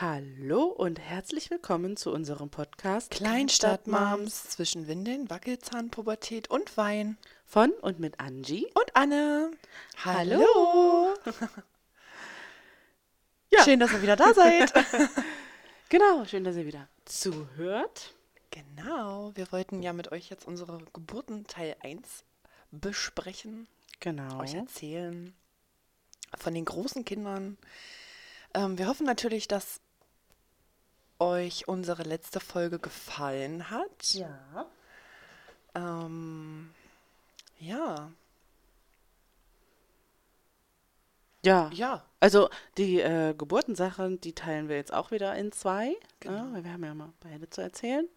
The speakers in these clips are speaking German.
Hallo und herzlich willkommen zu unserem Podcast Kleinstadtmoms zwischen Windeln, Wackelzahn, Pubertät und Wein. von und mit Angie. Und Anne. Hallo. Ja. Schön, dass ihr wieder da seid. Genau, schön, dass ihr wieder zuhört. genau, wir wollten ja mit euch jetzt unsere Geburten Teil 1 besprechen, Genau. euch erzählen von den großen Kindern. Ähm, wir hoffen natürlich, dass euch unsere letzte Folge gefallen hat. Ja. Ähm, ja, Ja. ja, Also die äh, Geburtensachen, die teilen wir jetzt auch wieder in zwei. Genau. Ja, weil wir haben ja mal beide zu erzählen.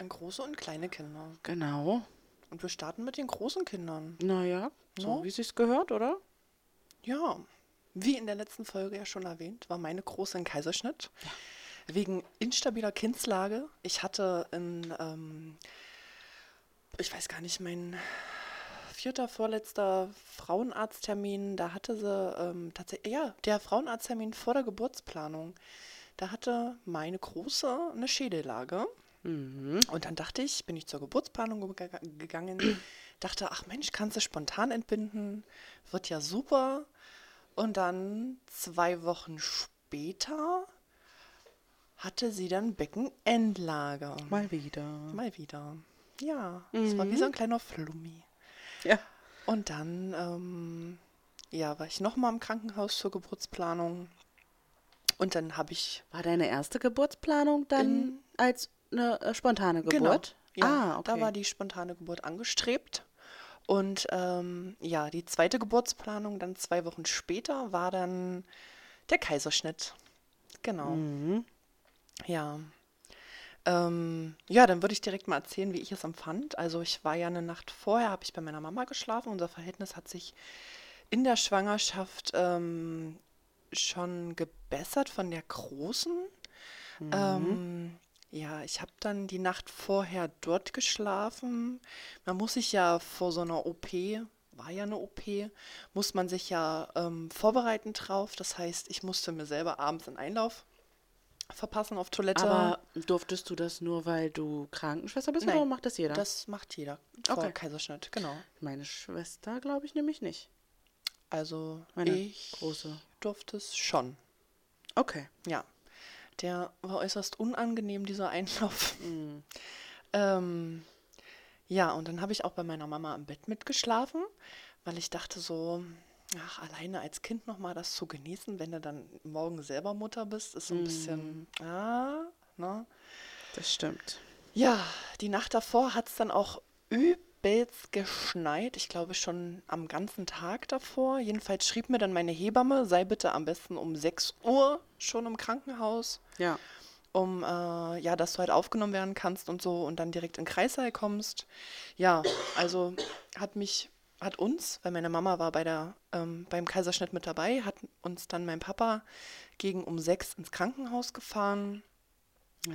an große und kleine Kinder. Genau. Und wir starten mit den großen Kindern. Naja, so Ja. wie es sich gehört, oder? Ja, wie in der letzten Folge ja schon erwähnt, war meine große ein Kaiserschnitt. Wegen instabiler Kindslage. Ich hatte in, ähm, ich weiß gar nicht, mein vierter, vorletzter Frauenarzttermin, da hatte sie ähm, tatsächlich, ja, der Frauenarzttermin vor der Geburtsplanung. Da hatte meine Große eine Schädellage. Mhm. Und dann dachte ich, bin ich zur Geburtsplanung ge- gegangen, dachte, ach Mensch, kannst du spontan entbinden, wird ja super. Und dann zwei Wochen später hatte sie dann Beckenendlage. Mal wieder. Mal wieder. Ja, es war wie so ein kleiner Flummi. Ja. Und dann, ähm, ja, war ich nochmal im Krankenhaus zur Geburtsplanung. Und dann habe ich War deine erste Geburtsplanung dann In- als eine äh, spontane Geburt? Genau. Ja, ah, okay. da war die spontane Geburt angestrebt. Und ähm, ja, die zweite Geburtsplanung dann zwei Wochen später war dann der Kaiserschnitt. Genau. Mhm. Ja. Ähm, ja, dann würde ich direkt mal erzählen, wie ich es empfand. Also ich war ja eine Nacht vorher, habe ich bei meiner Mama geschlafen. Unser Verhältnis hat sich in der Schwangerschaft ähm, schon gebessert von der Großen. Ähm, ja, ich habe dann die Nacht vorher dort geschlafen. Man muss sich ja vor so einer OP, war ja eine OP, muss man sich ja ähm, vorbereiten drauf. Das heißt, ich musste mir selber abends einen Einlauf verpassen auf Toilette. Aber durftest du das nur, weil du Krankenschwester bist Nein, oder macht das jeder? Das macht jeder vor Okay. Kaiserschnitt, genau. Meine Schwester glaube ich nämlich nicht. Also Meine ich große. durfte es schon. Okay. Ja, der war äußerst unangenehm, dieser Einlauf. Mhm. Ähm, ja, und dann habe ich auch bei meiner Mama im Bett mitgeschlafen, weil ich dachte so, ach, alleine als Kind nochmal das zu genießen, wenn du dann morgen selber Mutter bist, ist so ein bisschen, ah, ne? Das stimmt. Ja, die Nacht davor hat es dann auch übelst geschneit. Ich glaube schon am ganzen Tag davor. Jedenfalls schrieb mir dann meine Hebamme, sei bitte am besten um 6 Uhr schon im Krankenhaus, Ja. um äh, ja, dass du halt aufgenommen werden kannst und so und dann direkt in Kreißsaal kommst. Ja, also hat mich, hat uns, weil meine Mama war bei der, ähm, beim Kaiserschnitt mit dabei, hat uns dann mein Papa gegen um 6 ins Krankenhaus gefahren.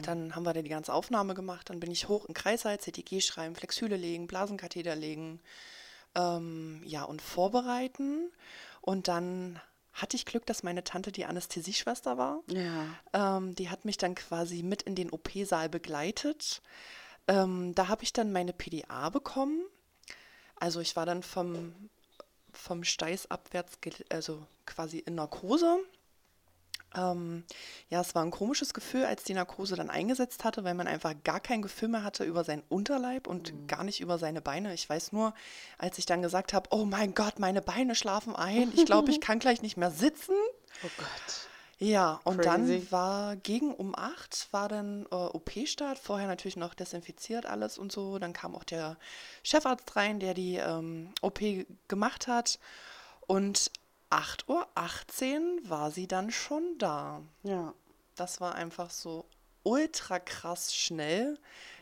Dann haben wir da die ganze Aufnahme gemacht. Dann bin ich hoch in Kreißsaal, CTG schreiben, Flexhüle legen, Blasenkatheter legen, ähm, ja, und vorbereiten. Und dann hatte ich Glück, dass meine Tante die Anästhesieschwester war. Ja. Ähm, die hat mich dann quasi mit in den OP-Saal begleitet. Ähm, da habe ich dann meine PDA bekommen. Also ich war dann vom, vom Steiß abwärts, also quasi in Narkose. Ähm, ja, es war ein komisches Gefühl, als die Narkose dann eingesetzt hatte, weil man einfach gar kein Gefühl mehr hatte über seinen Unterleib und gar nicht über seine Beine. Ich weiß nur, als ich dann gesagt habe, oh mein Gott, meine Beine schlafen ein, ich glaube, ich kann gleich nicht mehr sitzen. Oh Gott. Ja, und Crazy. dann war gegen um 8 war dann äh, OP-Start, vorher natürlich noch desinfiziert alles und so. Dann kam auch der Chefarzt rein, der die ähm, OP gemacht hat. Und 8.18 Uhr war sie dann schon da. Ja. Das war einfach so ultra krass schnell.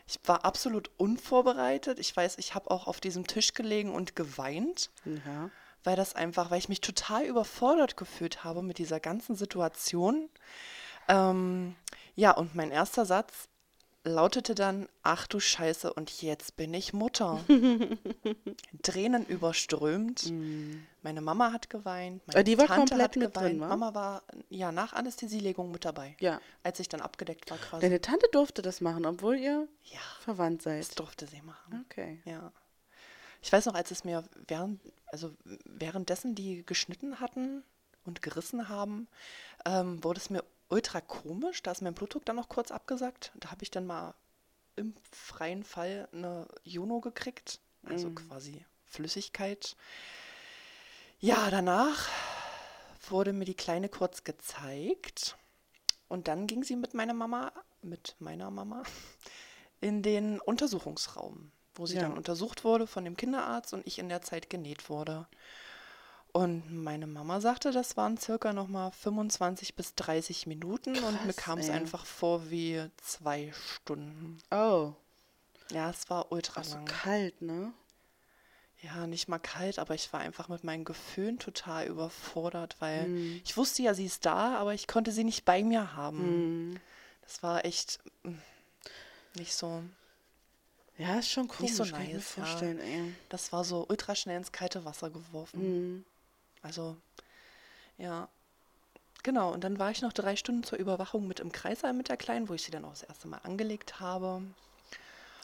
Ich war absolut unvorbereitet. Ich weiß, ich habe auch auf diesem Tisch gelegen und geweint Ja. Weil das einfach, weil ich mich total überfordert gefühlt habe mit dieser ganzen Situation. Ähm, ja, und mein erster Satz lautete dann, ach du Scheiße, und jetzt bin ich Mutter. Tränen überströmt. Meine Mama hat geweint, meine Ah, die war Tante komplett hat mit geweint. drin, wa? Mama war ja nach Anästhesielegung mit dabei, Ja. als ich dann abgedeckt war quasi. Deine Tante durfte das machen, obwohl ihr ja, verwandt seid. das durfte sie machen. Okay. Ja. Ich weiß noch, als es mir während, also währenddessen die geschnitten hatten und gerissen haben, ähm, wurde es mir ultra komisch. Da ist mein Blutdruck dann noch kurz abgesackt. Da habe ich dann mal im freien Fall eine Juno gekriegt, also quasi Flüssigkeit. Ja, danach wurde mir die Kleine kurz gezeigt und dann ging sie mit meiner Mama, mit meiner Mama, in den Untersuchungsraum, wo sie Ja. dann untersucht wurde von dem Kinderarzt und ich in der Zeit genäht wurde. Und meine Mama sagte, das waren circa nochmal 25 bis 30 Minuten und mir Krass, kam es einfach vor wie zwei Stunden. Oh, Ja, es war ultra also lang. kalt, ne? Ja, nicht mal kalt, aber ich war einfach mit meinen Gefühlen total überfordert, weil Mhm. ich wusste ja, sie ist da, aber ich konnte sie nicht bei mir haben. Mhm. Das war echt mm, nicht so. Ja, ist schon komisch, so kann ich mir nice, ja. vorstellen, ey. Das war so ultra schnell ins kalte Wasser geworfen. Mhm. Also, ja. Genau, und dann war ich noch drei Stunden zur Überwachung mit im Kreissaal mit der Kleinen, wo ich sie dann auch das erste Mal angelegt habe.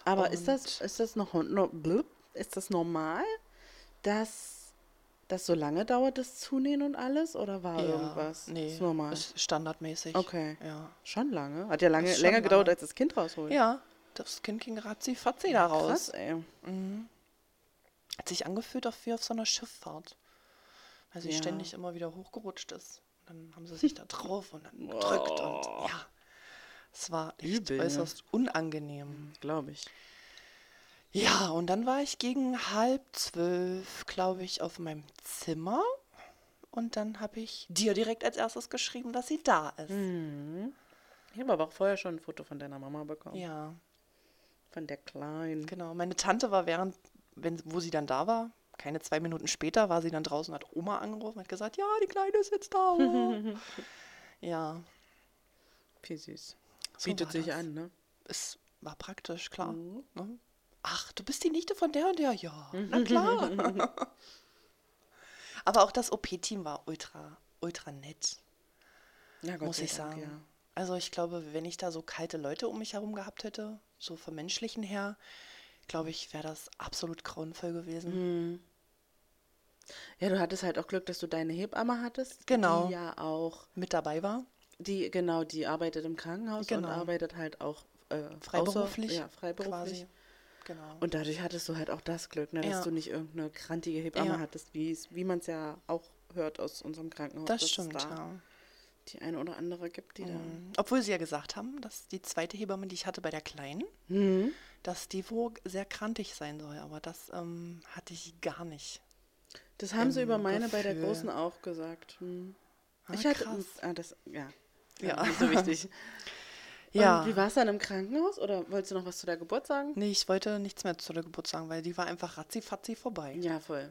Aber ist das, ist das noch no, blub, ist das normal, dass das so lange dauert, das Zunähen und alles? Oder war irgendwas? Nee, Ist normal. ist standardmäßig. Okay. Ja. Schon lange. Hat ja lange, länger gedauert, lange. als das Kind rausholt. Ja, das Kind ging ratzi fatzi da raus. Krass, ey. Hat sich angefühlt auf wie auf so einer Schifffahrt. Weil sie Ja. ständig immer wieder hochgerutscht ist. Und dann haben sie sich da drauf und dann gedrückt und ja. Es war echt Übel, ne? äußerst unangenehm. Glaube ich. Ja, und dann war ich gegen halb zwölf, glaube ich, auf meinem Zimmer. Und dann habe ich dir direkt als erstes geschrieben, dass sie da ist. Mhm. Ich habe aber auch vorher schon ein Foto von deiner Mama bekommen. Ja, Von der Kleinen. genau. Meine Tante war während, wenn, wo sie dann da war, keine zwei Minuten später, war sie dann draußen, hat Oma angerufen und hat gesagt, ja, die Kleine ist jetzt da. ja, Wie süß. So Bietet sich das. an, ne? es war praktisch, klar. Mhm. Ne? Ach, du bist die Nichte von der und der? Ja, na klar. Aber auch das OP-Team war ultra, ultra nett. Ja, Gott muss ich Dank, sagen. ja. Also ich glaube, wenn ich da so kalte Leute um mich herum gehabt hätte, so vom menschlichen her, glaube ich, wäre das absolut grauenvoll gewesen. Mhm. Ja, du hattest halt auch Glück, dass du deine Hebamme hattest. Genau. Die ja auch, Mit dabei war. die, genau, die arbeitet im Krankenhaus Genau. und arbeitet halt auch äh, Freiberuflich. Außer, ja, freiberuflich. Quasi. Genau. Und dadurch hattest du halt auch das Glück, ne, dass Ja. du nicht irgendeine krantige Hebamme Ja. hattest, wie man es ja auch hört aus unserem Krankenhaus. das stimmt, da ja. Die eine oder andere gibt, die Mhm. Obwohl sie ja gesagt haben, dass die zweite Hebamme, die ich hatte bei der Kleinen, da. Mhm. dass die wohl sehr krantig sein soll. Aber das ähm, hatte ich gar nicht. Das haben sie über meine bei der Gefühl. Großen auch gesagt. Hm. Ah, ich hatte. krass. Ah, das, ja. Ja. Nicht so wichtig. Ja. Und wie war es dann im Krankenhaus? Oder wolltest du noch was zu der Geburt sagen? Nee, ich wollte nichts mehr zu der Geburt sagen, weil die war einfach ratzi-fatzi vorbei. Ja, voll.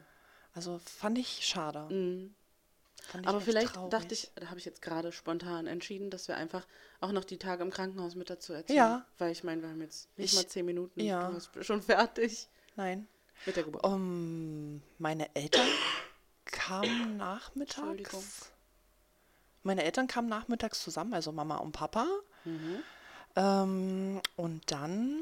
Also fand ich schade. Mhm. Aber vielleicht traurig. dachte ich, da habe ich jetzt gerade spontan entschieden, dass wir einfach auch noch die Tage im Krankenhaus mit dazu erzählen. Ja. Weil ich meine, wir haben jetzt nicht Ich- mal zehn Minuten. ja. Du bist schon fertig Nein. mit der Geburt. Um, meine Eltern kamen nachmittags. Entschuldigung. Meine Eltern kamen nachmittags zusammen, also Mama und Papa. Mhm. Ähm, und dann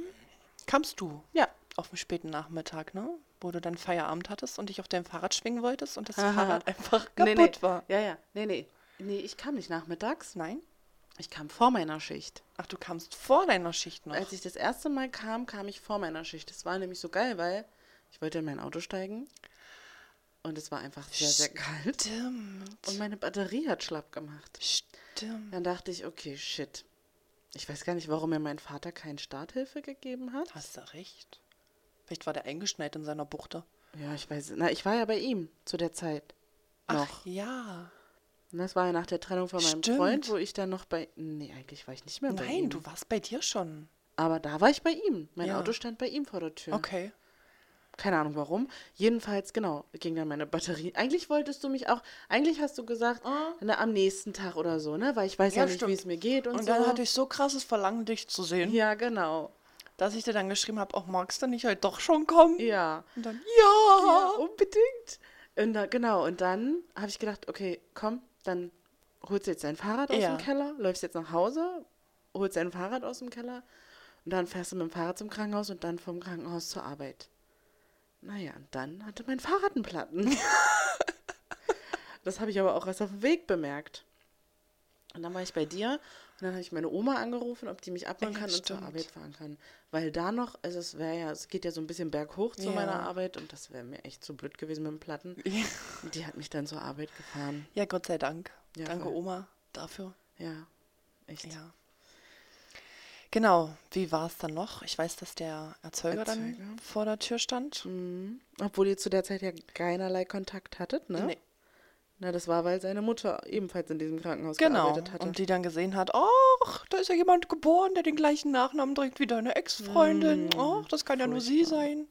kamst du Ja. auf dem späten Nachmittag, ne? Wo du dann Feierabend hattest und dich auf dein Fahrrad schwingen wolltest und das Aha. Fahrrad einfach Nee, kaputt nee. war. Ja, ja. Nee, nee. Nee, ich kam nicht nachmittags. Nein? Ich kam vor meiner Schicht. Ach, du kamst vor deiner Schicht noch. Als ich das erste Mal kam, kam ich vor meiner Schicht. Das war nämlich so geil, weil ich wollte in mein Auto steigen und es war einfach sehr, sehr kalt. Stimmt. Und meine Batterie hat schlapp gemacht. Stimmt. Dann dachte ich, okay, shit. Ich weiß gar nicht, warum mir mein Vater keine Starthilfe gegeben hat. Hast du recht. Vielleicht war der eingeschneit in seiner Buchte. Ja, ich weiß. Na, ich war ja bei ihm zu der Zeit. Noch. Ach ja. Und das war ja nach der Trennung von meinem Stimmt. Freund, wo ich dann noch bei. Nee, eigentlich war ich nicht mehr bei ihm. Nein, du warst bei dir schon. Aber da war ich bei ihm. Mein Ja. Auto stand bei ihm vor der Tür. Okay. Keine Ahnung warum. Jedenfalls, genau, ging dann meine Batterie. Eigentlich wolltest du mich auch, eigentlich hast du gesagt, na, am nächsten Tag oder so, ne? Weil ich weiß ja, Ja, nicht, wie es mir geht und, Und so. dann hatte ich so krasses Verlangen, dich zu sehen, ja, genau. Dass ich dir dann geschrieben habe, auch magst du nicht heute doch schon kommen? Ja. Und dann, Ja, ja. unbedingt. Und da, genau, und dann habe ich gedacht, okay, komm, dann holst du jetzt dein Fahrrad aus Ja. dem Keller, läufst jetzt nach Hause, holst dein Fahrrad aus dem Keller und dann fährst du mit dem Fahrrad zum Krankenhaus und dann vom Krankenhaus zur Arbeit. Naja, und dann hatte mein Fahrrad einen Platten. das habe ich aber auch erst auf dem Weg bemerkt. Und dann war ich bei dir und dann habe ich meine Oma angerufen, ob die mich abholen Ja, kann und zur stimmt. Arbeit fahren kann. Weil da noch, also es wäre ja, es geht ja so ein bisschen berghoch zu Ja. meiner Arbeit und das wäre mir echt zu blöd gewesen mit dem Platten. Und die hat mich dann zur Arbeit gefahren. Ja, Gott sei Dank. Ja, Danke, voll. Oma, dafür. Ja, echt. Ja. Genau, wie war es dann noch? Ich weiß, dass der Erzeuger, Erzeuger? dann vor der Tür stand. Mhm. Obwohl ihr zu der Zeit ja keinerlei Kontakt hattet, ne? Nee. Na, das war, weil seine Mutter ebenfalls in diesem Krankenhaus Genau. gearbeitet hatte. Und die dann gesehen hat, ach, da ist ja jemand geboren, der den gleichen Nachnamen trägt wie deine Ex-Freundin. Ach, das kann ja nur sie furchtbar. sein.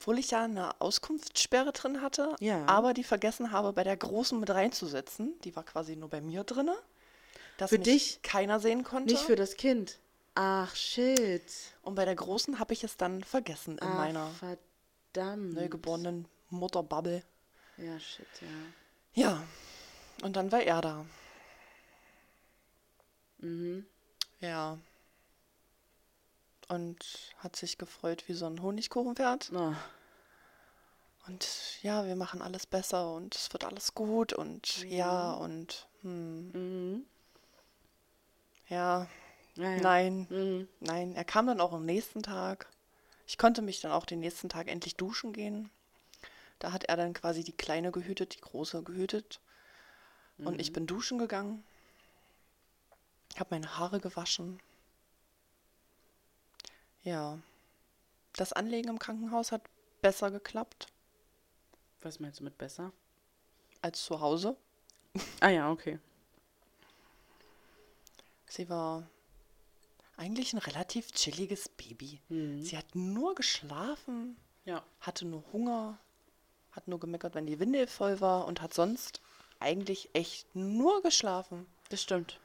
Obwohl ich ja eine Auskunftssperre drin hatte, Ja. aber die vergessen habe, bei der großen mit reinzusetzen. Die war quasi nur bei mir drin. Dass Für dich? keiner sehen konnte. Nicht für das Kind. Ach, shit. Und bei der großen habe ich es dann vergessen in Ach, meiner verdammt. neugeborenen Mutterbubble. Ja, shit, ja. Ja, und dann war er da. Mhm. Ja. Und hat sich gefreut wie so ein Honigkuchenpferd. Oh, Und ja, wir machen alles besser und es wird alles gut und ja und hm, mhm. ja, Ja, ja. nein, Mhm. nein. Er kam dann auch am nächsten Tag. Ich konnte mich dann auch den nächsten Tag endlich duschen gehen. Da hat er dann quasi die Kleine gehütet, die Große gehütet. Und ich bin duschen gegangen. Habe meine Haare gewaschen. Ja. Das Anlegen im Krankenhaus hat besser geklappt Was meinst du mit besser? als zu Hause. Ah ja, okay. Sie war eigentlich ein relativ chilliges Baby. Mhm. Sie hat nur geschlafen, Ja. hatte nur Hunger, hat nur gemeckert, wenn die Windel voll war und hat sonst eigentlich echt nur geschlafen. Das stimmt.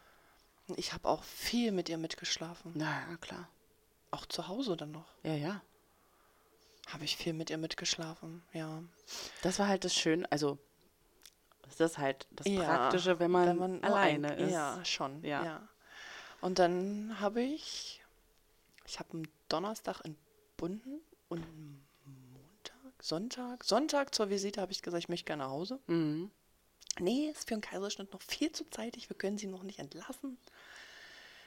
Und ich habe auch viel mit ihr mitgeschlafen. Na ja, klar. Auch zu Hause dann noch. Ja, ja. Habe ich viel mit ihr mitgeschlafen, ja. Das war halt das Schöne, also das ist halt das Ja, Praktische, wenn man, nur alleine ein- ist. Ja, schon. Ja. Ja. Und dann habe ich, ich habe am Donnerstag entbunden und Montag, Sonntag, Sonntag zur Visite habe ich gesagt, ich möchte gerne nach Hause. Mhm. Nee, ist für einen Kaiserschnitt noch viel zu zeitig, wir können sie noch nicht entlassen.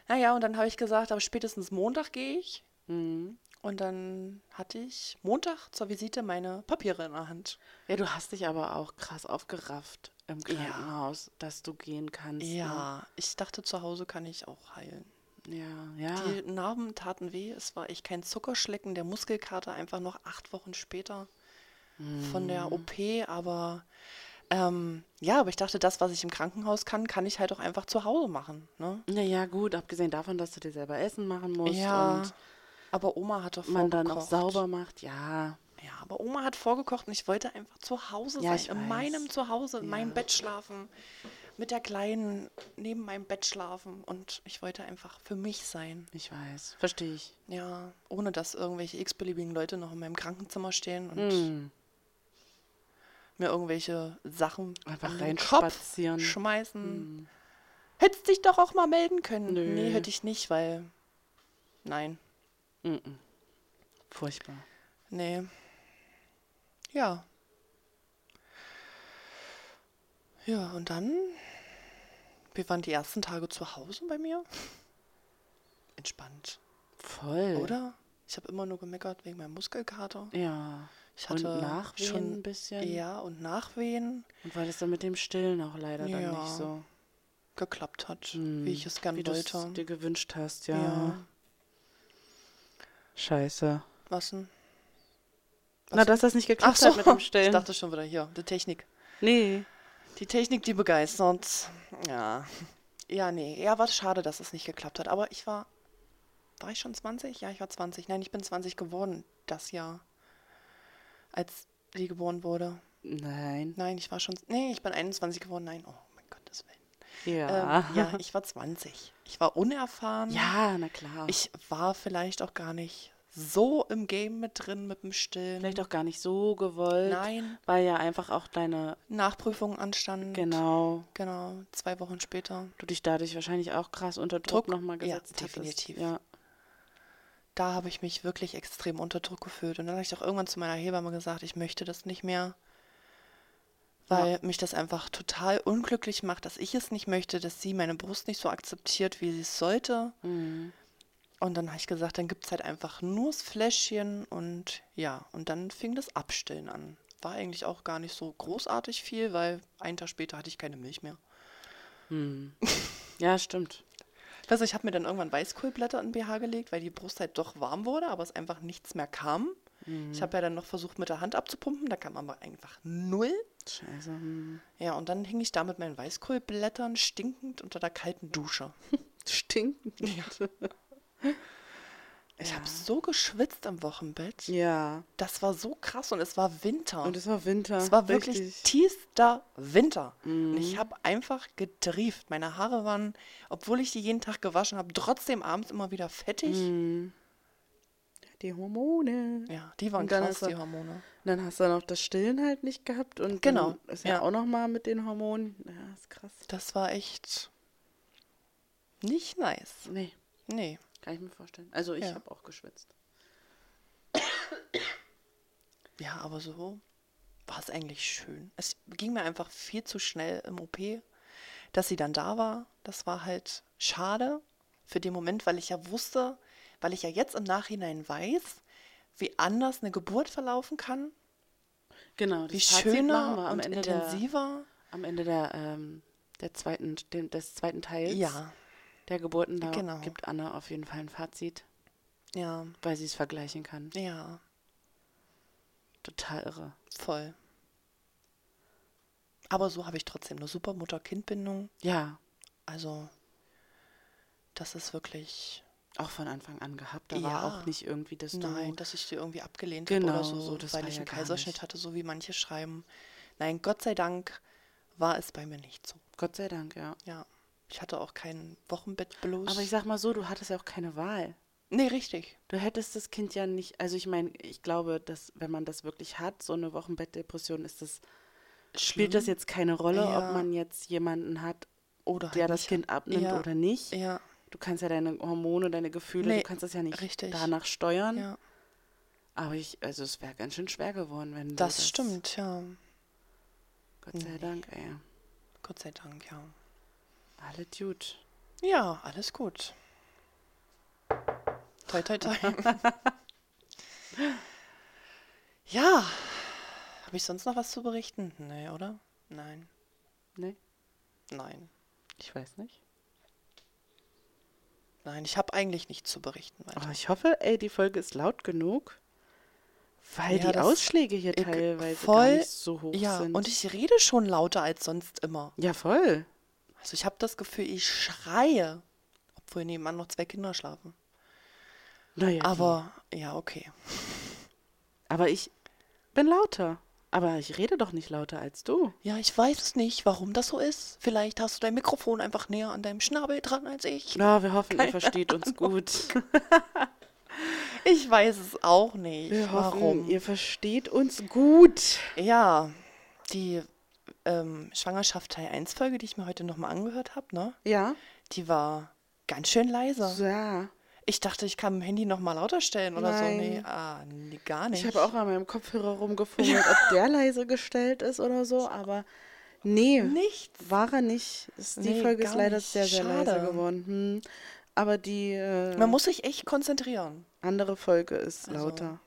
Naja, und dann habe ich gesagt, aber spätestens Montag gehe ich. Mhm. Und dann hatte ich Montag zur Visite meine Papiere in der Hand. Ja, du hast dich aber auch krass aufgerafft im Krankenhaus, dass du gehen kannst. ne? Ja, ich dachte, zu Hause kann ich auch heilen. Ja, ja. Die Narben taten weh. Es war echt kein Zuckerschlecken der Muskelkater, einfach noch acht Wochen später von der OP. Aber ähm, ja, aber ich dachte, das, was ich im Krankenhaus kann, kann ich halt auch einfach zu Hause machen. Ne? Ja, ja, gut, abgesehen davon, dass du dir selber Essen machen musst Ja, aber Oma hatte man vorgekocht. dann auch sauber macht, ja. Ja, aber Oma hat vorgekocht und ich wollte einfach zu Hause Ja, sein. in weiß. meinem Zuhause, in Ja. meinem Bett schlafen. Mit der Kleinen neben meinem Bett schlafen. Und ich wollte einfach für mich sein. Ich weiß, verstehe ich. Ja, ohne dass irgendwelche x-beliebigen Leute noch in meinem Krankenzimmer stehen und Mhm. Mir irgendwelche Sachen Einfach reinspazieren. Kopf schmeißen. Hättest dich doch auch mal melden können. Nö. Nee, hätte ich nicht, weil. Nein. Mhm. Furchtbar. Nee. Ja. Ja, und dann. Wir waren die ersten Tage zu Hause bei mir. Entspannt, Voll. oder? Ich habe immer nur gemeckert wegen meinem Muskelkater. Ja. Ich Und hatte Nachwehen schon ein bisschen? Ja, und Nachwehen Und weil es dann mit dem Stillen auch leider dann Ja. nicht so, geklappt hat, Hm, wie ich es gern wie du wollte. dir gewünscht hast, ja. Ja. Scheiße. Was denn? Na, dass das nicht geklappt so, hat mit dem ich Stillen. dachte schon wieder hier, die Technik. nee. Die Technik, die begeistert. Ja. Ja, nee. Ja, war schade, dass es nicht geklappt hat. Aber ich war. War ich schon 20? Ja, ich war 20. Nein, ich bin 20 geworden das Jahr. Als die geboren wurde. Nein. Nein, ich war schon. Nee, ich bin 21 geworden. Nein, oh mein Gottes Willen. Ja. Ähm, ja, ich war 20. Ich war unerfahren. ja, na klar. Ich war vielleicht auch gar nicht so im Game mit drin mit dem Stillen. Vielleicht auch gar nicht so gewollt. Nein. Weil ja einfach auch deine, Nachprüfung anstand. genau, Genau, zwei Wochen später. du dich dadurch wahrscheinlich auch krass unter Druck, Druck? nochmal Ja, gesetzt hattest. definitiv. Ja. Da habe ich mich wirklich extrem unter Druck gefühlt. Und dann habe ich auch irgendwann zu meiner Hebamme gesagt, ich möchte das nicht mehr. Weil mich das einfach total unglücklich macht, dass ich es nicht möchte, dass sie meine Brust nicht so akzeptiert, wie sie es sollte. Mhm. Und dann habe ich gesagt, dann gibt es halt einfach nur das Fläschchen und ja, und dann fing das Abstillen an. War eigentlich auch gar nicht so großartig viel, weil einen Tag später hatte ich keine Milch mehr. ja, stimmt. Also ich habe mir dann irgendwann Weißkohlblätter in den BH gelegt, weil die Brust halt doch warm wurde, aber es einfach nichts mehr kam. Ich habe ja dann noch versucht, mit der Hand abzupumpen, da kam aber einfach null. Scheiße. hm. Ja, und dann hing ich da mit meinen Weißkohlblättern stinkend unter der kalten Dusche. Stinkend. Ich habe so geschwitzt am Wochenbett. Ja. Das war so krass und es war Winter. Und es war Winter. Es war wirklich richtig. tiefster Winter. Und Mhm. ich habe einfach getrieft. Meine Haare waren, obwohl ich die jeden Tag gewaschen habe, trotzdem abends immer wieder fettig. Mhm. Die Hormone. Ja, die waren Und dann krass, hast du- die Hormone. Dann hast du noch das Stillen halt nicht gehabt und Genau, dann ist ja, ja. auch nochmal mit den Hormonen. Ja, ist krass. Das war echt nicht nice. Nee, Nee. Kann ich mir vorstellen. Also ich Ja. habe auch geschwitzt. Ja, aber so war es eigentlich schön. Es ging mir einfach viel zu schnell im OP, dass sie dann da war. Das war halt schade für den Moment, weil ich ja wusste, weil ich ja jetzt im Nachhinein weiß, wie anders eine Geburt verlaufen kann, Genau, wie Fazit schöner am und Ende der, intensiver. am Ende der, ähm, der zweiten, dem, des zweiten Teils Ja, der Geburten. Da Genau. gibt Anna auf jeden Fall ein Fazit, ja, weil sie es vergleichen kann. ja, Total irre. voll. Aber so habe ich trotzdem eine super Mutter-Kind-Bindung. Ja, Also, das ist wirklich. auch von Anfang an gehabt. Da Ja. war auch nicht irgendwie, dass du... Nein, dass ich die irgendwie abgelehnt Genau, habe oder so, so, das weil ich ja einen Kaiserschnitt hatte, so wie manche schreiben. Nein, Gott sei Dank war es bei mir nicht so. Gott sei Dank, ja. Ja, ich hatte auch keinen Wochenbettblues. Aber ich sag mal so, du hattest ja auch keine Wahl. nee, richtig. Du hättest das Kind ja nicht, also ich meine, ich glaube, dass wenn man das wirklich hat, so eine Wochenbettdepression, ist das, spielt das Schlimm. jetzt keine Rolle, Ja. ob man jetzt jemanden hat, Oder der halt das. Kind abnimmt Ja. oder nicht. Ja, Du kannst ja deine Hormone, deine Gefühle, Nee, du kannst das ja nicht richtig. danach steuern. ja. Aber ich, also es wäre ganz schön schwer geworden, wenn du Das, stimmt, ja. Gott sei Dank, ey. Gott sei Dank, ja. Alle gut. Ja, alles gut. Toi, toi, toi. ja. Habe ich sonst noch was zu berichten? Nee, oder? Nein. Nee, Nein. ich weiß nicht. Nein, ich habe eigentlich nichts zu berichten. Aber ich hoffe, ey, die Folge ist laut genug, weil Ja, die Ausschläge hier teilweise gar voll- nicht so hoch ja, sind. und ich rede schon lauter als sonst immer. ja, voll. Also ich habe das Gefühl, ich schreie, obwohl nebenan noch zwei Kinder schlafen. Naja, Aber ja, okay. aber ich bin lauter. Aber ich rede doch nicht lauter als du. Ja, ich weiß es nicht, warum das so ist. Vielleicht hast du dein Mikrofon einfach näher an deinem Schnabel dran als ich. Ja, wir hoffen, ihr versteht uns gut. Ich weiß es auch nicht. Wir hoffen, warum? ihr versteht uns gut. Ja, die ähm, Schwangerschaft Teil 1 Folge, die ich mir heute nochmal angehört habe, ne? Ja. Die war ganz schön leise. Ja. Ich dachte, ich kann im Handy nochmal lauter stellen oder Nein. so. Nee, ah, nee, gar nicht. Ich habe auch an meinem Kopfhörer rumgefummelt, ob der leise gestellt ist oder so, aber nee, nichts. war er nicht. Ist, die Nee, Folge ist leider nicht. sehr, sehr leise Schade. geworden. Hm. Aber die äh, Man muss sich echt konzentrieren. andere Folge ist Also, lauter.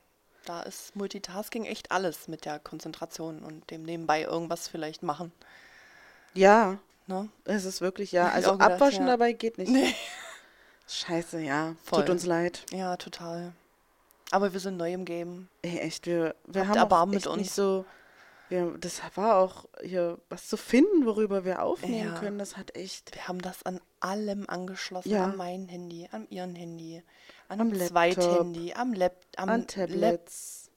Da ist Multitasking echt alles mit der Konzentration und dem nebenbei irgendwas vielleicht machen. Ja, Ne? es ist wirklich, ja. Also gedacht, abwaschen ja. dabei geht nicht. Nee. Scheiße, ja. Voll. Tut uns leid. Ja, total. Aber wir sind neu im Game. Ey, echt, wir, wir Habt haben auch Erbarmen mit echt nicht uns. so. Wir, das war auch hier was zu finden, worüber wir aufnehmen Ja. können. Das hat echt. Wir haben das an allem angeschlossen. Ja. An mein Handy, an ihren Handy, an Am Zweithandy, am Lab, am An Lab, Tablets.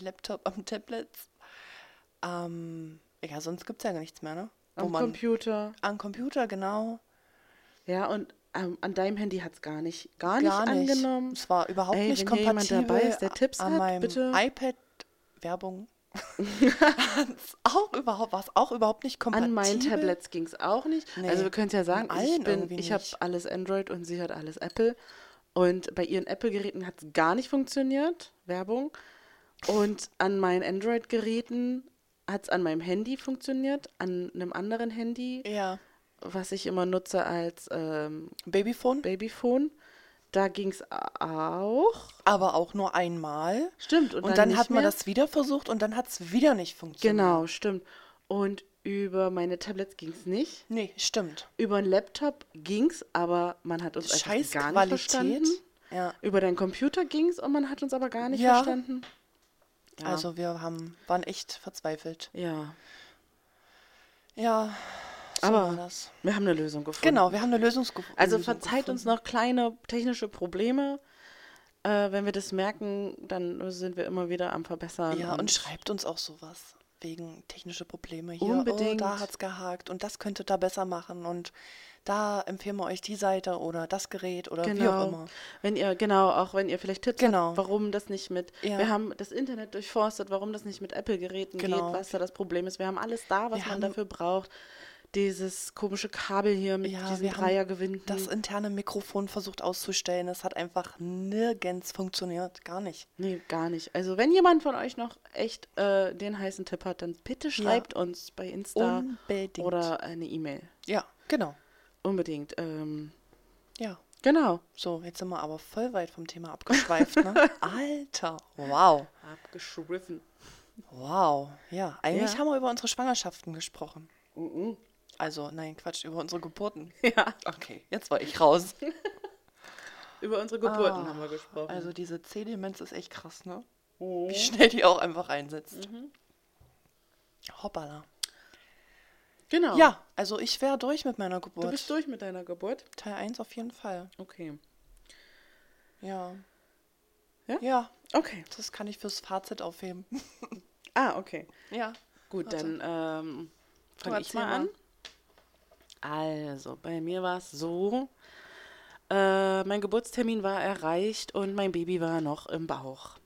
Laptop, am Tablet. Ähm, ja, sonst gibt es ja gar nichts mehr, ne? Wo Am man, Computer. Am Computer, genau. Ja, und ähm, an deinem Handy hat es gar nicht, gar nicht Gar nicht. angenommen. Es war überhaupt Ey, nicht wenn hier jemand kompatibel. dabei ist, der Tipps an hat, meinem bitte. iPad Werbung. Auch überhaupt, war es auch überhaupt nicht kompatibel. An meinen Tablets ging es auch nicht. Nee, Also wir können es ja sagen, an ich, bin, ich habe alles Android und sie hat alles Apple. Und bei ihren Apple-Geräten hat es gar nicht funktioniert, Werbung. Und an meinen Android-Geräten hat es an meinem Handy funktioniert, an einem anderen Handy, Ja. was ich immer nutze als ähm, Babyphone. Babyphone. Da ging es auch. aber auch nur einmal. Stimmt. Und, Und, dann, nicht hat man mehr. das wieder versucht und dann hat es wieder nicht funktioniert. Genau, stimmt. Und über meine Tablets ging es nicht. Nee, stimmt. Über einen Laptop ging's, aber man hat uns Scheiß gar nicht Qualität. verstanden. Ja. Über deinen Computer ging's und man hat uns aber gar nicht Ja. verstanden. Ja. Also wir haben, waren echt verzweifelt. ja, Ja, Aber- wir haben eine Lösung gefunden. Genau, wir haben eine Lösung gefunden. Also verzeiht uns noch kleine technische Probleme. Äh, wenn wir das merken, dann sind wir immer wieder am Verbessern. Ja, und schreibt uns auch sowas wegen technische Probleme hier. Unbedingt. Oh, da hat's gehakt und das könntet ihr besser machen und da empfehlen wir euch die Seite oder das Gerät oder wie auch Genau. immer. Wenn ihr, genau, auch wenn ihr vielleicht Tipps Genau. habt, warum das nicht mit, Ja. wir haben das Internet durchforstet, warum das nicht mit Apple-Geräten Genau. geht, was da das Problem ist. Wir haben alles da, was Wir man haben- dafür braucht. Dieses komische Kabel hier mit Ja, haben Dreiergewinden. Das interne Mikrofon versucht auszustellen. Es hat einfach nirgends funktioniert. Gar nicht. Nee, gar nicht. Also wenn jemand von euch noch echt äh, den heißen Tipp hat, dann bitte schreibt uns bei Insta Unbedingt. oder eine E-Mail. Ja, genau. Unbedingt. Ähm, Ja. genau. So, jetzt sind wir aber voll weit vom Thema abgeschweift, ne? Alter, wow. Abgeschriffen. Wow. Ja, eigentlich Ja. haben wir über unsere Schwangerschaften gesprochen. Mhm. Also, nein, Quatsch, über unsere Geburten. Ja, Okay, jetzt war ich raus. über unsere Geburten Ah, haben wir gesprochen. Also, diese C-Demenz ist echt krass, ne? Mhm. Wie schnell die auch einfach einsetzt. Hoppala. Genau. Ja, also ich wäre durch mit meiner Geburt. Du bist durch mit deiner Geburt? Teil 1 auf jeden Fall. Okay. Ja. Ja? Ja, Okay. das kann ich fürs Fazit aufheben. Ah, okay. ja. Gut, Also. dann ähm, fange ich mal. an. Also, bei mir war es so, äh, mein Geburtstermin war erreicht und mein Baby war noch im Bauch.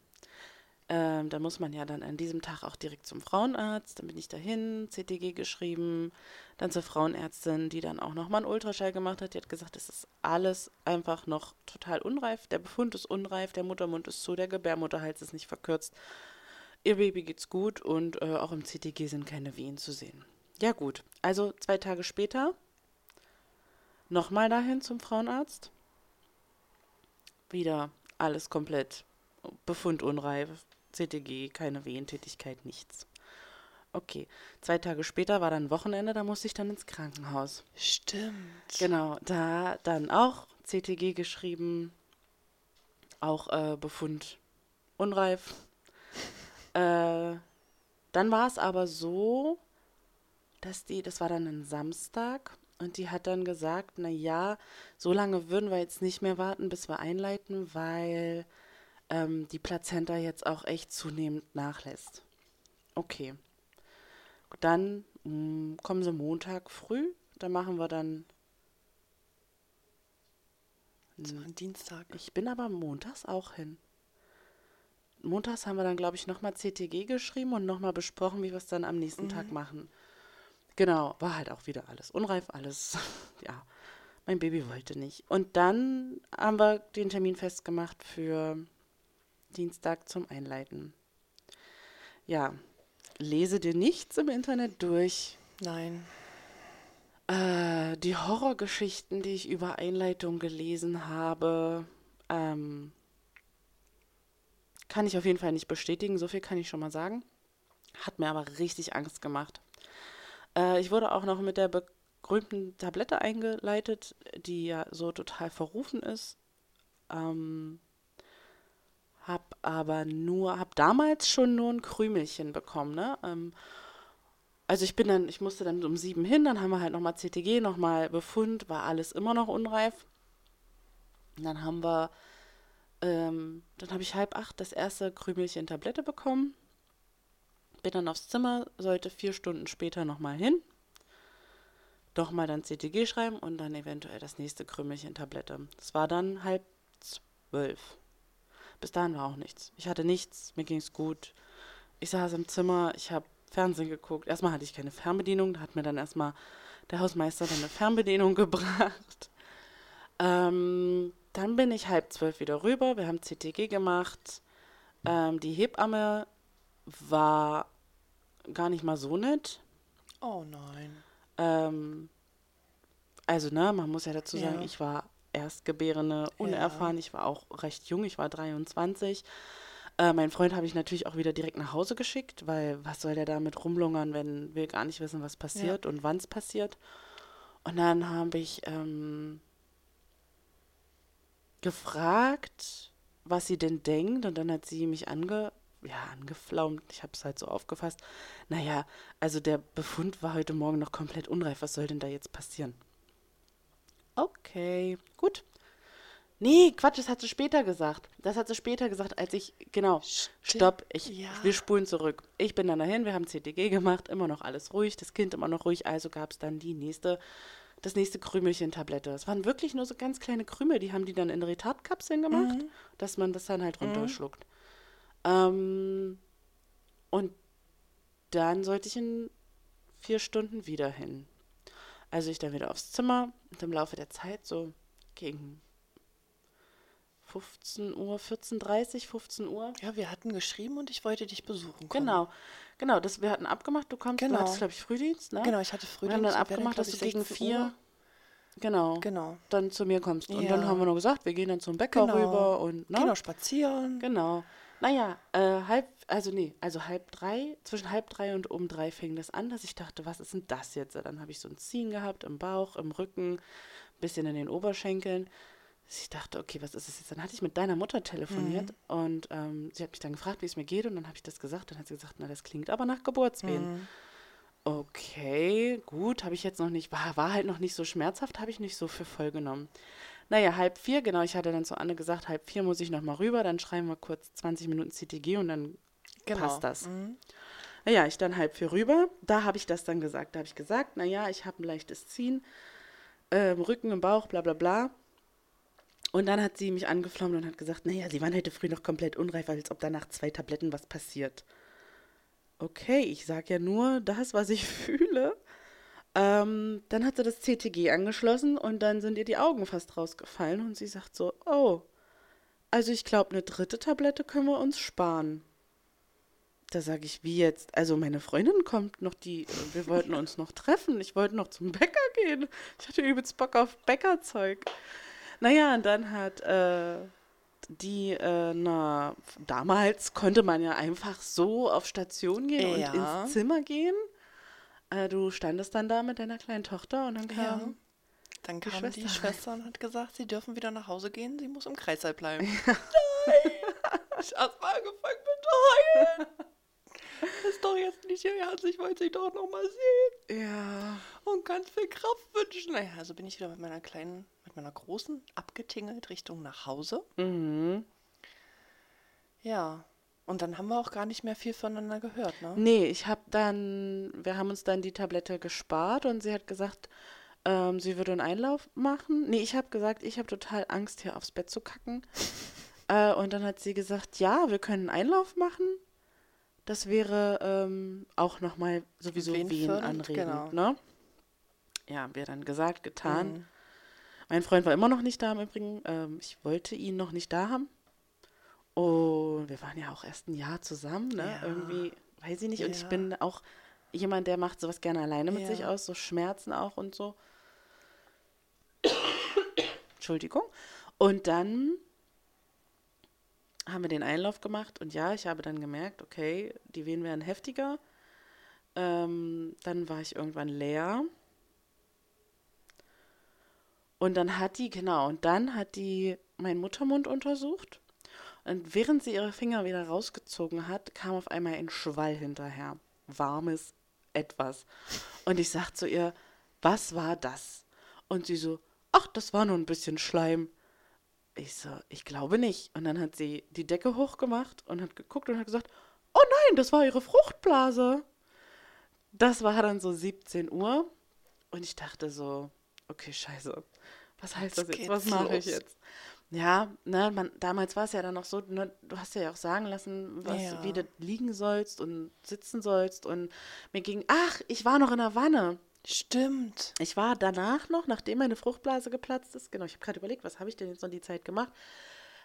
Ähm, da muss man ja dann an diesem Tag auch direkt zum Frauenarzt. Dann bin ich dahin, CTG geschrieben, dann zur Frauenärztin, die dann auch nochmal einen Ultraschall gemacht hat. Die hat gesagt, es ist alles einfach noch total unreif. Der Befund ist unreif, der Muttermund ist zu, der Gebärmutterhals ist nicht verkürzt. Ihr Baby geht's gut und äh, auch im CTG sind keine Wehen zu sehen. Ja gut, also zwei Tage später nochmal dahin zum Frauenarzt. Wieder alles komplett Befund unreif, CTG, keine Wehentätigkeit, nichts. Okay, zwei Tage später war dann Wochenende, da musste ich dann ins Krankenhaus. Stimmt. Genau, da dann auch CTG geschrieben, auch äh, Befund unreif. Äh, dann war es aber so, dass die, das war dann ein Samstag und die hat dann gesagt, na ja, so lange würden wir jetzt nicht mehr warten, bis wir einleiten, weil ähm, die Plazenta jetzt auch echt zunehmend nachlässt. Okay. Dann mh, kommen sie Montag früh, da machen wir dann Das war ein Dienstag. ich bin aber montags auch hin. Montags haben wir dann, glaube ich, nochmal CTG geschrieben und nochmal besprochen, wie wir es dann am nächsten Tag machen. Genau, war halt auch wieder alles unreif, alles. ja, mein Baby wollte nicht. Und dann haben wir den Termin festgemacht für Dienstag zum Einleiten. Ja, lese dir nichts im Internet durch. Nein. Äh, die Horrorgeschichten, die ich über Einleitung gelesen habe, ähm, kann ich auf jeden Fall nicht bestätigen. So viel kann ich schon mal sagen. Hat mir aber richtig Angst gemacht. Äh, ich wurde auch noch mit der berühmten Tablette eingeleitet, die ja so total verrufen ist. Ähm, hab aber nur, hab damals schon nur ein Krümelchen bekommen, ne? Ähm, also ich bin dann, ich musste dann um sieben hin, dann haben wir halt nochmal CTG, nochmal Befund, war alles immer noch unreif. Und dann haben wir Ähm, dann habe ich halb acht das erste Krümelchen Tablette bekommen. Bin dann aufs Zimmer, sollte vier Stunden später nochmal hin. Doch mal dann CTG schreiben und dann eventuell das nächste Krümelchen Tablette. Das war dann halb zwölf. Bis dahin war auch nichts. Ich hatte nichts, mir ging es gut. Ich saß im Zimmer, ich habe Fernsehen geguckt. Erstmal hatte ich keine Fernbedienung, da hat mir dann erstmal der Hausmeister dann eine Fernbedienung gebracht. Ähm, dann bin ich halb zwölf wieder rüber. Wir haben CTG gemacht. Ähm, die Hebamme war gar nicht mal so nett. Oh nein. Ähm, also, ne, man muss ja dazu sagen, Ja. ich war Erstgebärende, unerfahren. Ich war auch recht jung, ich war 23. Äh, mein Freund habe ich natürlich auch wieder direkt nach Hause geschickt, weil was soll der damit rumlungern, wenn wir gar nicht wissen, was passiert und wann es passiert. Und dann habe ich ähm, gefragt, was sie denn denkt. Und dann hat sie mich ange, ja, angeflaumt. Ich habe es halt so aufgefasst. Naja, also der Befund war heute Morgen noch komplett unreif. Was soll denn da jetzt passieren? Okay, gut. Nee, Quatsch, das hat sie später gesagt. Das hat sie später gesagt, als ich, genau, stopp, ich, Ja. wir spulen zurück. Ich bin dann dahin, wir haben CTG gemacht, immer noch alles ruhig, das Kind immer noch ruhig, also gab es dann die nächste, das nächste Krümelchen-Tablette. Es waren wirklich nur so ganz kleine Krümel, die haben die dann in Retardkapseln gemacht, dass man das dann halt runterschluckt. Ähm, und dann sollte ich in vier Stunden wieder hin. Also ich dann wieder aufs Zimmer und im Laufe der Zeit, so gegen 15 Uhr, 14.30 15 Uhr. Ja, wir hatten geschrieben und ich wollte dich besuchen kommen. Genau, genau, das, wir hatten abgemacht, du kommst, du Genau. hattest, glaube ich, Frühdienst, ne? Genau, ich hatte Wir Frühdienst. haben dann und wir abgemacht, dass du gegen 16 vier, Uhr. genau, Genau. dann zu mir kommst. Und Ja. dann haben wir noch gesagt, wir gehen dann zum Bäcker Genau. rüber und, ne? Genau, spazieren. Genau. Naja, äh, halb, also nee, also halb drei, zwischen halb drei und um drei fing das an, dass ich dachte, was ist denn das jetzt? Dann habe ich so ein Ziehen gehabt im Bauch, im Rücken, ein bisschen in den Oberschenkeln. Ich dachte, okay, was ist das jetzt? Dann hatte ich mit deiner Mutter telefoniert und ähm, sie hat mich dann gefragt, wie es mir geht und dann habe ich das gesagt. Dann hat sie gesagt, na, das klingt aber nach Geburtswehen. Okay, gut, habe ich jetzt noch nicht, war, war halt noch nicht so schmerzhaft, habe ich nicht so für voll genommen. Naja, halb vier, genau, ich hatte dann zu Anne gesagt, halb vier muss ich noch mal rüber, dann schreiben wir kurz 20 Minuten CTG und dann Genau. passt das. Mhm. Naja, ich dann halb vier rüber, da habe ich das dann gesagt. Da habe ich gesagt, naja, ich habe ein leichtes Ziehen, ähm, Rücken im Bauch, bla bla bla. Und dann hat sie mich angeflammt und hat gesagt, naja, sie waren heute früh noch komplett unreif, als ob da nach zwei Tabletten was passiert. Okay, ich sage ja nur das, was ich fühle. Ähm, dann hat sie das CTG angeschlossen und dann sind ihr die Augen fast rausgefallen und sie sagt so, oh, also ich glaube, eine dritte Tablette können wir uns sparen. Da sage ich, wie jetzt? Also meine Freundin kommt noch, die, wir wollten uns noch treffen. Ich wollte noch zum Bäcker gehen. Ich hatte übelst Bock auf Bäckerzeug. Naja, und dann hat äh, die, äh, na, damals konnte man ja einfach so auf Station gehen Ja. und ins Zimmer gehen. Äh, du standest dann da mit deiner kleinen Tochter und dann kam, Ja. Dann kam die Schwester. Schwester und hat gesagt, sie dürfen wieder nach Hause gehen, sie muss im Kreißsaal bleiben. Nein! Ich hab mal angefangen mit heulen. Das ist doch jetzt nicht ihr Ernst, ich wollte sie doch noch mal sehen ja, und ganz viel Kraft wünschen. Naja, also bin ich wieder mit meiner kleinen, mit meiner großen abgetingelt Richtung nach Hause. mhm. Ja, und dann haben wir auch gar nicht mehr viel voneinander gehört, ne? Nee, ich habe dann, wir haben uns dann die Tablette gespart und sie hat gesagt, ähm, sie würde einen Einlauf machen. Nee, ich habe gesagt, ich habe total Angst, hier aufs Bett zu kacken. äh, und dann hat sie gesagt, ja, wir können einen Einlauf machen. Das wäre ähm, auch nochmal sowieso Wehenfördernd, anregen. genau. Ne? Ja, wir dann gesagt, getan. Mhm. Mein Freund war immer noch nicht da im Übrigen. Ähm, ich wollte ihn noch nicht da haben. Und wir waren ja auch erst ein Jahr zusammen, ne? Ja. Irgendwie, weiß ich nicht. Und ich Ja. bin auch jemand, der macht sowas gerne alleine mit Ja. sich aus, so Schmerzen auch und so. Entschuldigung. Und dann haben wir den Einlauf gemacht und ja, ich habe dann gemerkt, okay, die Wehen werden heftiger. Ähm, dann war ich irgendwann leer. Und dann hat die, genau, und dann hat die meinen Muttermund untersucht. Und während sie ihre Finger wieder rausgezogen hat, kam auf einmal ein Schwall hinterher. Warmes etwas. Und ich sag zu ihr, was war das? Und sie so, ach, das war nur ein bisschen Schleim. Ich so, ich glaube nicht. Und dann hat sie die Decke hochgemacht und hat geguckt und hat gesagt, oh nein, das war ihre Fruchtblase. Das war dann so 17 Uhr und ich dachte so, okay, scheiße, was heißt das jetzt? Was mache ich jetzt? Ja, ne, man, damals war es ja dann noch so, ne, du hast ja auch sagen lassen, was, Ja. wie du liegen sollst und sitzen sollst. Und mir ging, ach, ich war noch in der Wanne. Stimmt. Ich war danach noch, nachdem meine Fruchtblase geplatzt ist, genau, ich habe gerade überlegt, was habe ich denn jetzt noch die Zeit gemacht,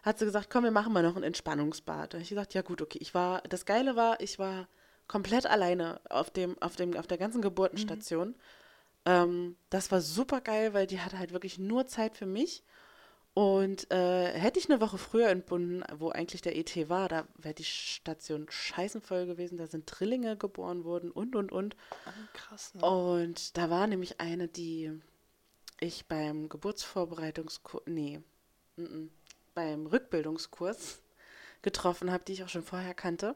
hat sie gesagt, komm, wir machen mal noch ein Entspannungsbad. Da habe ich gesagt, ja gut, okay. Ich war, das Geile war, ich war komplett alleine auf dem, auf dem, auf der ganzen Geburtenstation. Ähm, das war super geil, weil die hatte halt wirklich nur Zeit für mich. Und äh, hätte ich eine Woche früher entbunden, wo eigentlich der ET war, da wäre die Station scheißenvoll gewesen. Da sind Drillinge geboren worden und, und, und. Ah, krass, ne? Und da war nämlich eine, die ich beim Geburtsvorbereitungskurs, nee, mm, mm, beim Rückbildungskurs getroffen habe, die ich auch schon vorher kannte.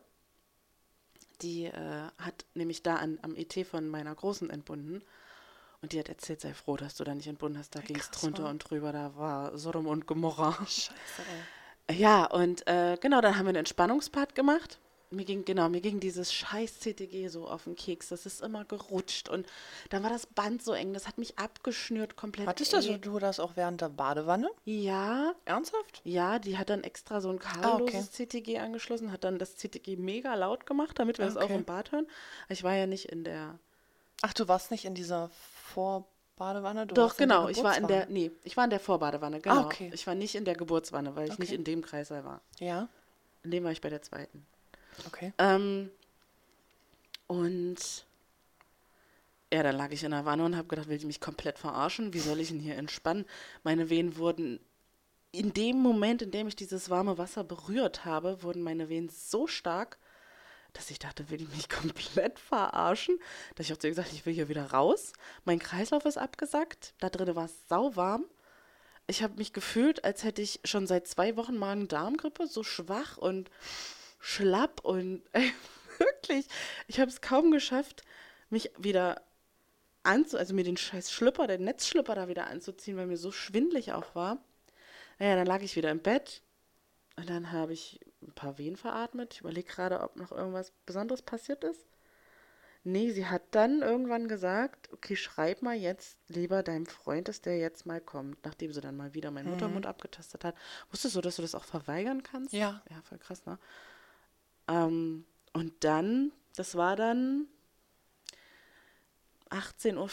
Die äh, hat nämlich da an, am ET von meiner Großen entbunden. Und die hat erzählt, sei froh, dass du da nicht entbunden hast. Da ging es drunter und drüber. Da war Sodom und Gomorra. Scheiße, ey. Ja, und äh, genau, dann haben wir einen Entspannungspart gemacht. Mir ging, genau, mir ging dieses scheiß CTG so auf den Keks. Das ist immer gerutscht und dann war das Band so eng, das hat mich abgeschnürt komplett. Hattest du, ey. so, du das auch während der Badewanne? Ja, Ernsthaft? ja, die hat dann extra so ein Ah, okay. kabelloses CTG angeschlossen, hat dann das CTG mega laut gemacht, damit wir es auch im Bad hören. Ich war ja nicht in der. Ach, du warst nicht in dieser Vorbadewanne? Du Doch, genau, ich war in der. Nee, ich war in der Vorbadewanne, genau. Ah, okay. Ich war nicht in der Geburtswanne, weil ich nicht Okay. in dem Kreißsaal war. Ja, In dem war ich bei der zweiten. okay. Ähm, und ja, dann lag ich in der Wanne und habe gedacht, will die mich komplett verarschen? Wie soll ich denn hier entspannen? Meine Wehen wurden in dem Moment, in dem ich dieses warme Wasser berührt habe, wurden meine Wehen so stark, dass ich dachte, will die mich komplett verarschen? Dass ich auch zu ihr gesagt habe, ich will hier wieder raus. Mein Kreislauf ist abgesackt. Da drin war es sauwarm. Ich habe mich gefühlt, als hätte ich schon seit zwei Wochen Magen-Darm-Grippe, so schwach und schlapp und ey, wirklich, ich habe es kaum geschafft, mich wieder anzu, also mir den scheiß Schlüpper, den Netzschlüpper da wieder anzuziehen, weil mir so schwindlig auch war. Naja, dann lag ich wieder im Bett und dann habe ich ein paar Wehen veratmet. Ich überlege gerade, ob noch irgendwas Besonderes passiert ist. Nee, sie hat dann irgendwann gesagt, okay, schreib mal jetzt lieber deinem Freund, dass der jetzt mal kommt, nachdem sie dann mal wieder meinen Muttermund abgetastet hat. Wusstest du, dass du das auch verweigern kannst? Ja. Ja, voll krass, ne? Ähm, und dann, das war dann 18.40 Uhr.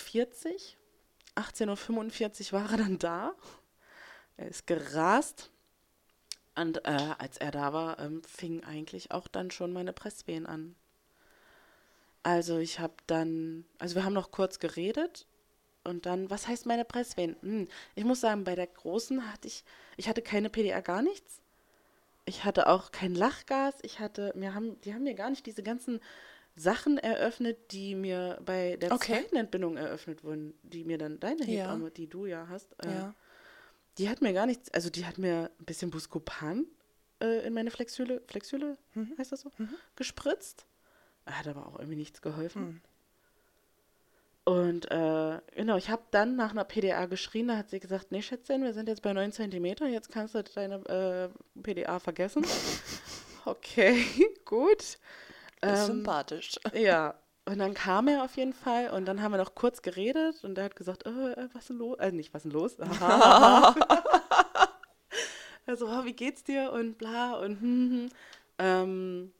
18.45 Uhr war er dann da. Er ist gerast. Und äh, als er da war, ähm, fing eigentlich auch dann schon meine Presswehen an. Also ich habe dann, also wir haben noch kurz geredet und dann, was heißt meine Presswehen? Hm, ich muss sagen, bei der großen hatte ich, ich hatte keine PDA gar nichts. Ich hatte auch kein Lachgas. Ich hatte, mir haben, die haben mir gar nicht diese ganzen Sachen eröffnet, die mir bei der Okay. zweiten Entbindung eröffnet wurden, die mir dann deine Ja. Hebamme, die du ja hast, äh, Ja. Die hat mir gar nichts, also die hat mir ein bisschen Buscopan äh, in meine Flexüle, Flexüle, Mhm. heißt das so, gespritzt. Hat aber auch irgendwie nichts geholfen. Mhm. Und äh, genau, ich habe dann nach einer PDA geschrien, da hat sie gesagt, nee Schätzchen, wir sind jetzt bei 9 Zentimeter, jetzt kannst du deine äh, PDA vergessen. okay, gut. Ist Ähm, sympathisch. ja, und dann kam er auf jeden Fall und dann haben wir noch kurz geredet und er hat gesagt, äh, äh, was ist denn los? Also nicht, was ist denn los? also, oh, wie geht's dir und bla und hm, hm. Ähm,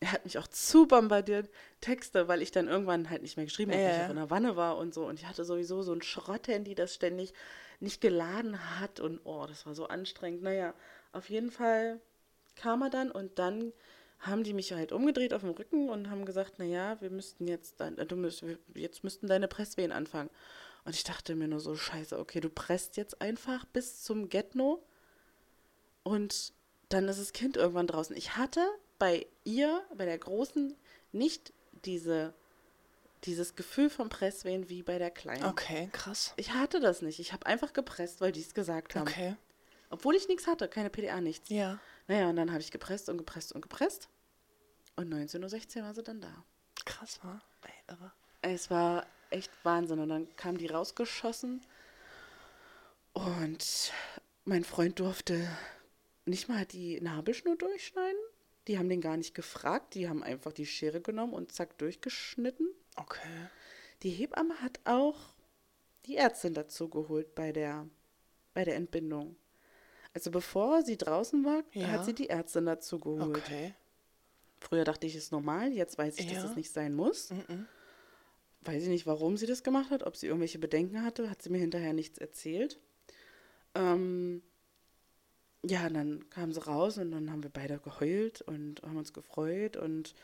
er hat mich auch zu bombardiert, Texte, weil ich dann irgendwann halt nicht mehr geschrieben habe, Ja, weil ich in der Wanne war und so. Und ich hatte sowieso so ein Schrotthandy, das ständig nicht geladen hat und oh, das war so anstrengend. Naja, auf jeden Fall kam er dann und dann haben die mich halt umgedreht auf dem Rücken und haben gesagt, naja, wir müssten jetzt, äh, du müsst, jetzt müssten deine Presswehen anfangen. Und ich dachte mir nur so, scheiße, okay, du presst jetzt einfach bis zum Getno und dann ist das Kind irgendwann draußen. Ich hatte bei ihr, bei der Großen, nicht diese, dieses Gefühl von Presswehen wie bei der Kleinen. Okay, krass. Ich hatte das nicht. Ich habe einfach gepresst, weil die es gesagt haben. Okay. Obwohl ich nichts hatte, keine PDA, nichts. Ja. Naja, und dann habe ich gepresst und gepresst und gepresst. Und 19.16 Uhr war sie dann da. Krass, war. Ey, irre. Es war echt Wahnsinn. Und dann kam die rausgeschossen. Und mein Freund durfte nicht mal die Nabelschnur durchschneiden. Die haben den gar nicht gefragt. Die haben einfach die Schere genommen und zack durchgeschnitten. Okay. Die Hebamme hat auch die Ärztin dazu geholt bei der, bei der Entbindung. Also bevor sie draußen war, Ja. hat sie die Ärztin dazu geholt. Okay. Früher dachte ich, es ist normal, jetzt weiß ich, dass Ja. es nicht sein muss. Mhm. Weiß ich nicht, warum sie das gemacht hat, ob sie irgendwelche Bedenken hatte, hat sie mir hinterher nichts erzählt. Ähm, ja, und dann kam sie raus und dann haben wir beide geheult und haben uns gefreut und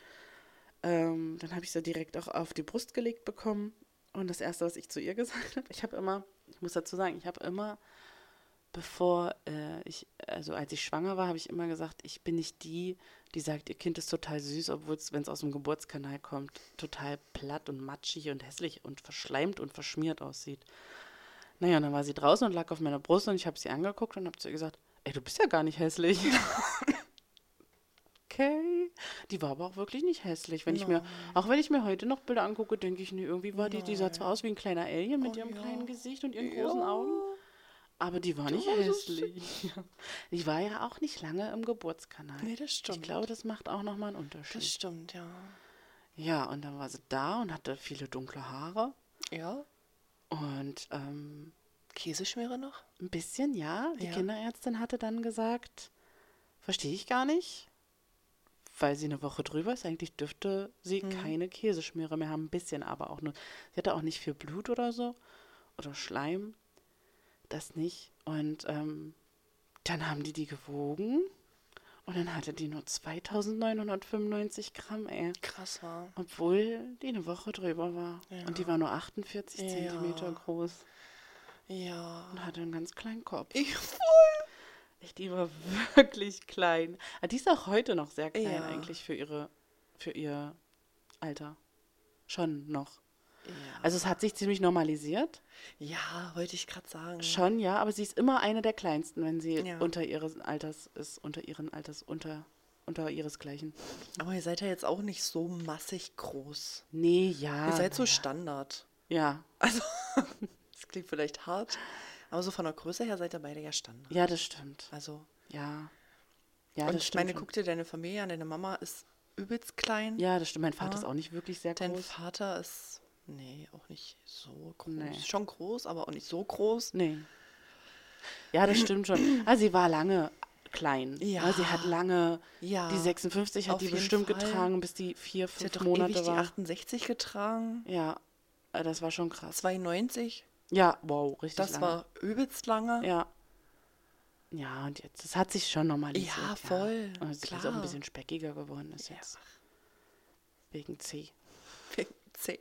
ähm, dann habe ich sie direkt auch auf die Brust gelegt bekommen. Und das Erste, was ich zu ihr gesagt habe, ich habe immer, ich muss dazu sagen, ich habe immer, bevor äh, ich, also als ich schwanger war, habe ich immer gesagt, ich bin nicht die, die sagt, ihr Kind ist total süß, obwohl es, wenn es aus dem Geburtskanal kommt, total platt und matschig und hässlich und verschleimt und verschmiert aussieht. Naja, und dann war sie draußen und lag auf meiner Brust und ich habe sie angeguckt und habe zu ihr gesagt, ey, du bist ja gar nicht hässlich. okay. Die war aber auch wirklich nicht hässlich. Wenn ich mir, auch wenn ich mir heute noch Bilder angucke, denke ich, nee, irgendwie war die, die sah zwar aus wie ein kleiner Alien mit Oh ihrem ja. kleinen Gesicht und ihren großen Augen. Aber die war nicht hässlich. Die war ja auch nicht lange im Geburtskanal. Nee, das Ich stimmt. glaube, das macht auch nochmal einen Unterschied. Das stimmt, ja. Ja, und dann war sie da und hatte viele dunkle Haare. Ja. Und ähm, Käseschmiere noch? ein bisschen, ja. Die Ja. Kinderärztin hatte dann gesagt, verstehe ich gar nicht, weil sie eine Woche drüber ist. Eigentlich dürfte sie Mhm. keine Käseschmiere mehr haben. Ein bisschen, aber auch nur. Sie hatte auch nicht viel Blut oder so. Oder Schleim. Das nicht. Und ähm, dann haben die die gewogen. Und dann hatte die nur 2995 Gramm, ey. Krass war. Obwohl die eine Woche drüber war. Und die war nur 48 Ja. Zentimeter groß. Ja. Und hatte einen ganz kleinen Kopf. Ich voll. Echt, die war wirklich klein. Aber die ist auch heute noch sehr klein Ja. eigentlich für ihre, für ihr Alter. Schon noch. Ja. Also es hat sich ziemlich normalisiert. ja, wollte ich gerade sagen. Schon, ja, aber sie ist immer eine der kleinsten, wenn sie Ja. unter ihres Alters ist, unter ihren Alters, unter, unter ihresgleichen. Aber ihr seid ja jetzt auch nicht so massig groß. Nee, ja. ihr seid so. Standard. Ja, Also, das klingt vielleicht hart, aber so von der Größe her seid ihr beide ja Standard. ja, das stimmt. Also, Ja. Ja, und das ich stimmt. meine, schon. guck dir deine Familie an, deine Mama ist übelst klein. Ja, das stimmt. Mein Vater Ja. ist auch nicht wirklich sehr Dein groß. Vater ist, nee, auch nicht so groß. Nee. Schon groß, aber auch nicht so groß. Nee. Ja, das stimmt schon. Also sie war lange klein. Ja. Ja. Sie hat lange, Ja, die 56 hat auf die bestimmt Fall. getragen, bis die vier, Sie hat fünf Monate ewig die war. 68 getragen. Ja, äh, das war schon krass. 92, Ja, wow, richtig das lange. war übelst lange. Ja. Ja, und jetzt, das hat sich schon normalisiert. Ja, voll, Und sie ist auch ein bisschen speckiger geworden ist Ja. jetzt. Wegen C. Wegen C.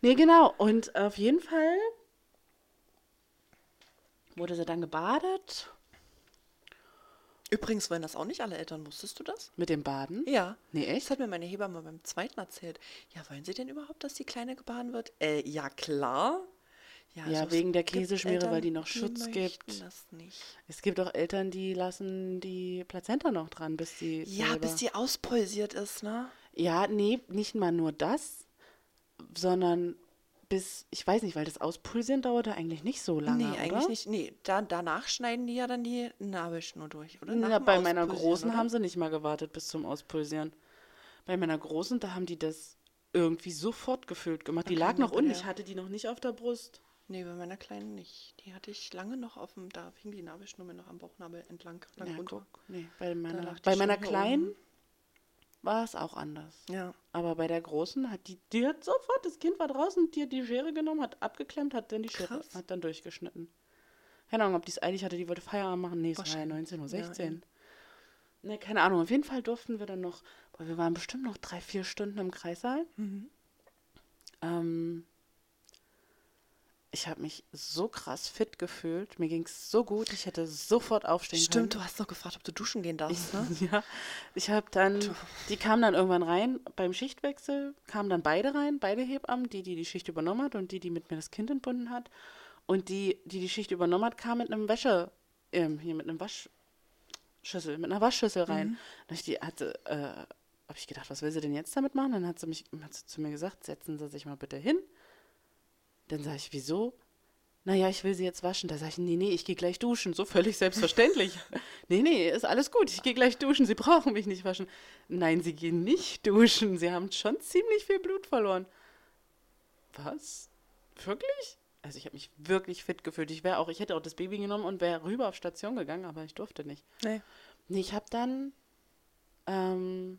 Nee, genau. Und auf jeden Fall wurde sie dann gebadet Übrigens wollen das auch nicht alle Eltern, wusstest du das? mit dem Baden. Ja. Nee, Das echt? hat mir meine Hebamme beim zweiten erzählt. Ja, wollen Sie denn überhaupt, dass die Kleine gebaden wird? Äh, ja, klar. Ja, also es wegen der Käseschmiere, weil die noch die Schutz möchten gibt. Das nicht. Es gibt auch Eltern, die lassen die Plazenta noch dran, bis die. Ja, selber- bis die auspulsiert ist, ne? Ja, nee, nicht mal nur das, sondern bis, ich weiß nicht, weil das Auspulsieren dauerte eigentlich nicht so lange. nee, eigentlich oder? nicht. Nee, da, danach schneiden die ja dann die Nabelschnur durch, oder? Na, bei meiner Großen oder? haben sie nicht mal gewartet bis zum Auspulsieren. Bei meiner Großen, da haben die das irgendwie sofort gefüllt gemacht. Die Okay, lag noch unten, ich hatte die noch nicht auf der Brust. Nee, bei meiner Kleinen nicht. Die hatte ich lange noch auf dem, da hing die Nabelschnur mir noch am Bauchnabel entlang, lang Ja, runter. guck, nee, bei meiner, die bei meiner Kleinen oben. War es auch anders. Ja. Aber bei der Großen hat die, die hat sofort, das Kind war draußen, die hat die Schere genommen, hat abgeklemmt, hat dann die Schere, Krass. hat dann durchgeschnitten. Keine Ahnung, ob die es eilig hatte, die wollte Feierabend machen. Nee, es war ja Wahrscheinlich. 19 Uhr, Ja, 16. eben. ne, keine Ahnung, auf jeden Fall durften wir dann noch, boah, wir waren bestimmt noch drei, vier Stunden im Kreissaal. Mhm. Ähm, ich habe mich so krass fit gefühlt. Mir ging es so gut. Ich hätte sofort aufstehen Stimmt, können. du hast noch gefragt, ob du duschen gehen darfst, ne? Ja, ich habe dann, die kamen dann irgendwann rein, beim Schichtwechsel kamen dann beide rein, beide Hebammen, die, die die Schicht übernommen hat und die, die mit mir das Kind entbunden hat. Und die, die die Schicht übernommen hat, kam mit einem Wäsche, ähm, hier mit einem Waschschüssel, mit einer Waschschüssel rein. Und ich die hatte, äh, habe ich gedacht, was will sie denn jetzt damit machen? Dann hat sie mich hat sie zu mir gesagt, setzen Sie sich mal bitte hin. Dann sage ich, wieso? naja, ich will sie jetzt waschen. Da sage ich, nee, nee, ich gehe gleich duschen. So völlig selbstverständlich. nee, nee, ist alles gut. Ich gehe gleich duschen. Sie brauchen mich nicht waschen. Nein, sie gehen nicht duschen. Sie haben schon ziemlich viel Blut verloren. Was? Wirklich? Also ich habe mich wirklich fit gefühlt. Ich wäre auch, ich hätte auch das Baby genommen und wäre rüber auf Station gegangen, aber ich durfte nicht. Nee. Nee, ich habe dann, ähm,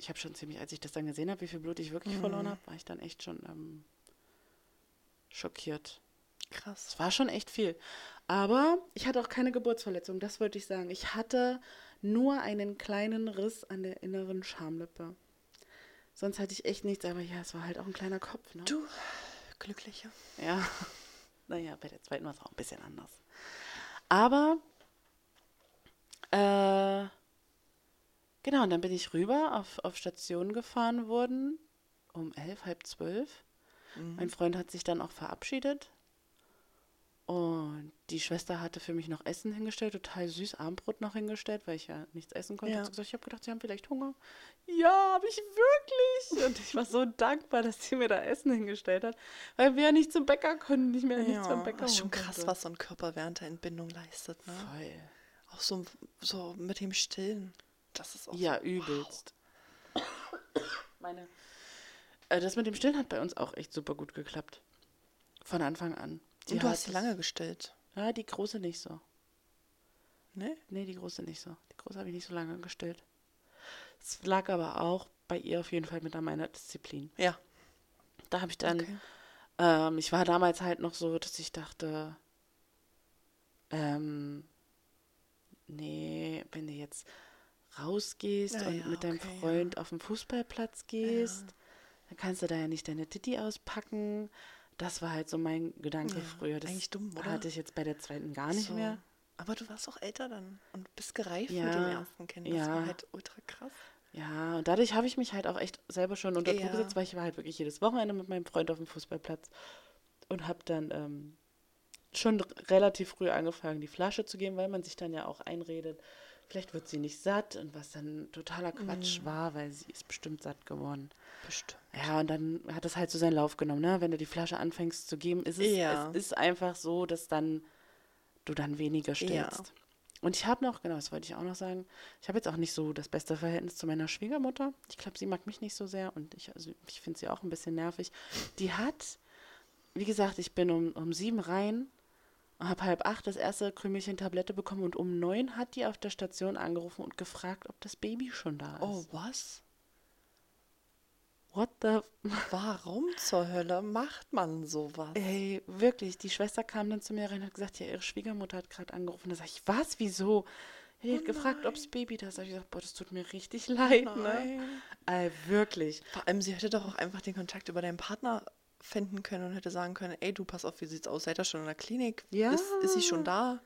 ich habe schon ziemlich, als ich das dann gesehen habe, wie viel Blut ich wirklich verloren habe, war ich dann echt schon ähm, schockiert. Krass. Es war schon echt viel. Aber ich hatte auch keine Geburtsverletzung, das wollte ich sagen. Ich hatte nur einen kleinen Riss an der inneren Schamlippe. Sonst hatte ich echt nichts, aber ja, es war halt auch ein kleiner Kopf. Ne? Du, Glückliche. Ja. Naja, bei der zweiten war es auch ein bisschen anders. Aber, äh, genau, und dann bin ich rüber auf, auf Station gefahren worden um elf, halb zwölf. Mein Freund hat sich dann auch verabschiedet. Und die Schwester hatte für mich noch Essen hingestellt, total süß Abendbrot noch hingestellt, weil ich ja nichts essen konnte. Ja. Ich habe gedacht, sie haben vielleicht Hunger. Ja, habe ich wirklich. Und ich war so dankbar, dass sie mir da Essen hingestellt hat, weil wir ja nicht zum Bäcker konnten, nicht mehr nichts beim Bäcker das ist schon krass, konnte. was so ein Körper während der Entbindung leistet, ne? Voll. Auch so, so mit dem Stillen. Das ist auch Ja, so, übelst. Meine. Äh, das mit dem Stillen hat bei uns auch echt super gut geklappt. Von Anfang an. Die Und du hast sie lange gestillt, Ja, die große nicht so. ne? Nee, die große nicht so. Die große habe ich nicht so lange gestillt. Es lag aber auch bei ihr auf jeden Fall mit an meiner Disziplin. Ja. Da habe ich dann, Okay. ähm, ich war damals halt noch so, dass ich dachte, ähm, nee, wenn du jetzt rausgehst Ja, und ja, mit deinem okay, ja. Freund auf den Fußballplatz gehst, dann kannst du da ja nicht deine Titi auspacken. Das war halt so mein Gedanke Ja, früher. Das eigentlich dumm, oder? hatte ich jetzt bei der zweiten gar nicht so. mehr. Aber du warst auch älter dann und bist gereift Ja, mit dem ersten Kind. Das ja. war halt ultra krass. Ja, und dadurch habe ich mich halt auch echt selber schon unter Druck Ja. gesetzt, weil ich war halt wirklich jedes Wochenende mit meinem Freund auf dem Fußballplatz und habe dann ähm, schon relativ früh angefangen, die Flasche zu geben, weil man sich dann ja auch einredet, vielleicht wird sie nicht satt und was dann totaler Quatsch war, weil sie ist bestimmt satt geworden. Bestimmt. Ja, und dann hat es halt so seinen Lauf genommen, ne? Wenn du die Flasche anfängst zu geben, ist es, Ja. es ist einfach so, dass dann du dann weniger Ja. stillst. Und ich habe noch, genau, das wollte ich auch noch sagen, ich habe jetzt auch nicht so das beste Verhältnis zu meiner Schwiegermutter. Ich glaube, sie mag mich nicht so sehr und ich, also ich finde sie auch ein bisschen nervig. Die hat, wie gesagt, ich bin um, um sieben rein, habe halb acht das erste Krümelchen Tablette bekommen und um neun hat die auf der Station angerufen und gefragt, ob das Baby schon da ist. Oh, was? What the Warum zur Hölle macht man sowas? Ey, wirklich, die Schwester kam dann zu mir rein und hat gesagt, ja, ihre Schwiegermutter hat gerade angerufen. Da sag ich, was, wieso? Die hat gefragt, ob das Baby da ist. Da hab ich gesagt, boah, das tut mir richtig leid, ne? Nein. Ey, wirklich. Vor allem, sie hätte doch auch einfach den Kontakt über deinen Partner finden können und hätte sagen können, ey, du, pass auf, wie sieht's aus? Seid ihr schon in der Klinik? Ja. Ist, ist sie schon da?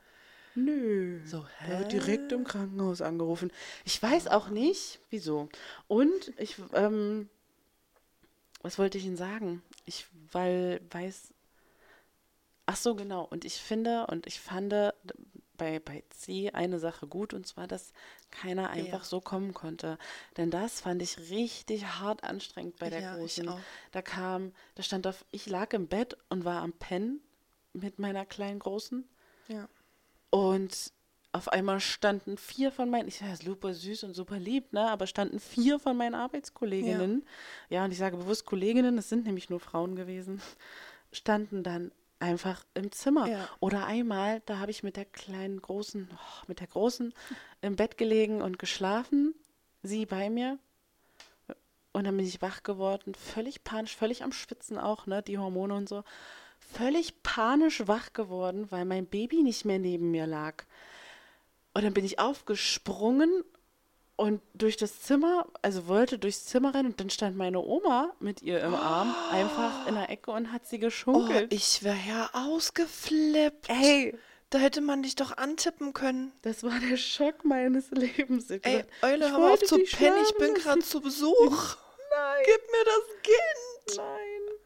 Nö. So, Da wird hä? direkt im Krankenhaus angerufen. Ich weiß auch nicht, wieso. Und ich, ähm, was wollte ich Ihnen sagen? Ich, weil, weiß, ach so, genau. Und ich finde und ich fand bei, bei C eine Sache gut, und zwar, dass keiner einfach Ja. so kommen konnte. Denn das fand ich richtig hart anstrengend bei der Ja, ich Großen. Da kam, da stand auf, ich lag im Bett und war am Pennen mit meiner kleinen Großen. Ja. Und auf einmal standen vier von meinen, ich sage super süß und super lieb, ne? Aber standen vier von meinen Arbeitskolleginnen, ja. und ich sage bewusst Kolleginnen, es sind nämlich nur Frauen gewesen, standen dann einfach im Zimmer. Ja. Oder einmal, da habe ich mit der kleinen großen, oh, mit der großen im Bett gelegen und geschlafen, sie bei mir. Und dann bin ich wach geworden, völlig panisch, völlig am Schwitzen auch, ne, die Hormone und so. Völlig panisch wach geworden, weil mein Baby nicht mehr neben mir lag. Und dann bin ich aufgesprungen und durch das Zimmer, also wollte durchs Zimmer rennen und dann stand meine Oma mit ihr im Arm einfach in der Ecke und hat sie Oh, geschunkelt. ich wäre ja ausgeflippt. Ey, Da hätte man dich doch antippen können. das war der Schock meines Lebens. Ich Ey, Eule, ich hör auf zu pennen, ich bin gerade zu Besuch. Nein. Gib mir das Kind. Nein.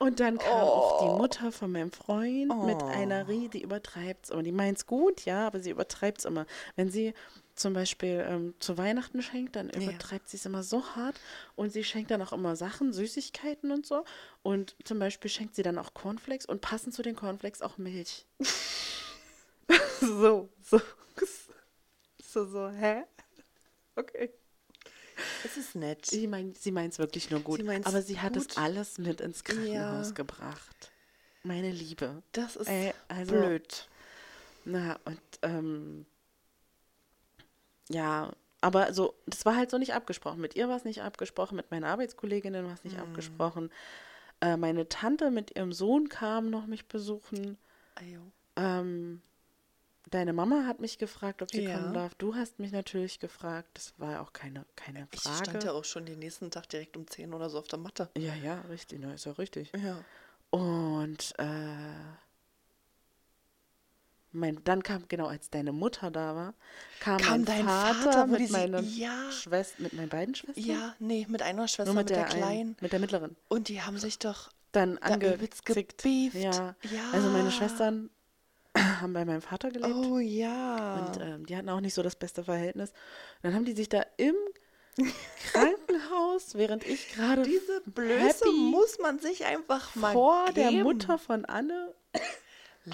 Und dann kam auch die Mutter von meinem Freund mit Oh. einer Rie, die übertreibt's immer. Die meint's gut, ja, aber sie übertreibt's immer. Wenn sie zum Beispiel ähm, zu Weihnachten schenkt, dann Ja. übertreibt sie es immer so hart und sie schenkt dann auch immer Sachen, Süßigkeiten und so. Und zum Beispiel schenkt sie dann auch Cornflakes und passend zu den Cornflakes auch Milch. so, so. So, so, hä? Okay. Es ist nett. Sie, mein, sie meint es wirklich nur gut. Sie aber sie hat es alles mit ins Krankenhaus Ja. gebracht. Meine Liebe. Das ist Ey, also, blöd. Na, und ähm, ja, aber so, das war halt so nicht abgesprochen. Mit ihr war es nicht abgesprochen, mit meinen Arbeitskolleginnen war es Hm. nicht abgesprochen. Äh, meine Tante mit ihrem Sohn kam noch mich besuchen. Ajo. Ähm, deine Mama hat mich gefragt, ob sie Ja. kommen darf. Du hast mich natürlich gefragt. Das war auch keine, keine Ich Frage. stand ja auch schon den nächsten Tag direkt um 10 oder so auf der Matte. ja, ja, richtig, na, ist ja richtig. Ja. Und äh, mein, dann kam, genau, als deine Mutter da war, kam, Kam mein dein Vater, Vater, mit die sie- meinen ja. Schwestern, mit meinen beiden Schwestern? Ja, nee, mit einer Schwester, Nur mit, mit, der, der, einen, Kleinen. mit der mittleren. Und die haben sich doch Dann angezickt. Ja. Ja. Also meine Schwestern haben bei meinem Vater gelebt. Oh ja. Und ähm, die hatten auch nicht so das beste Verhältnis. Und dann haben die sich da im Krankenhaus, während ich gerade Diese Blöße muss man sich einfach mal vor der geben. Mutter von Anne.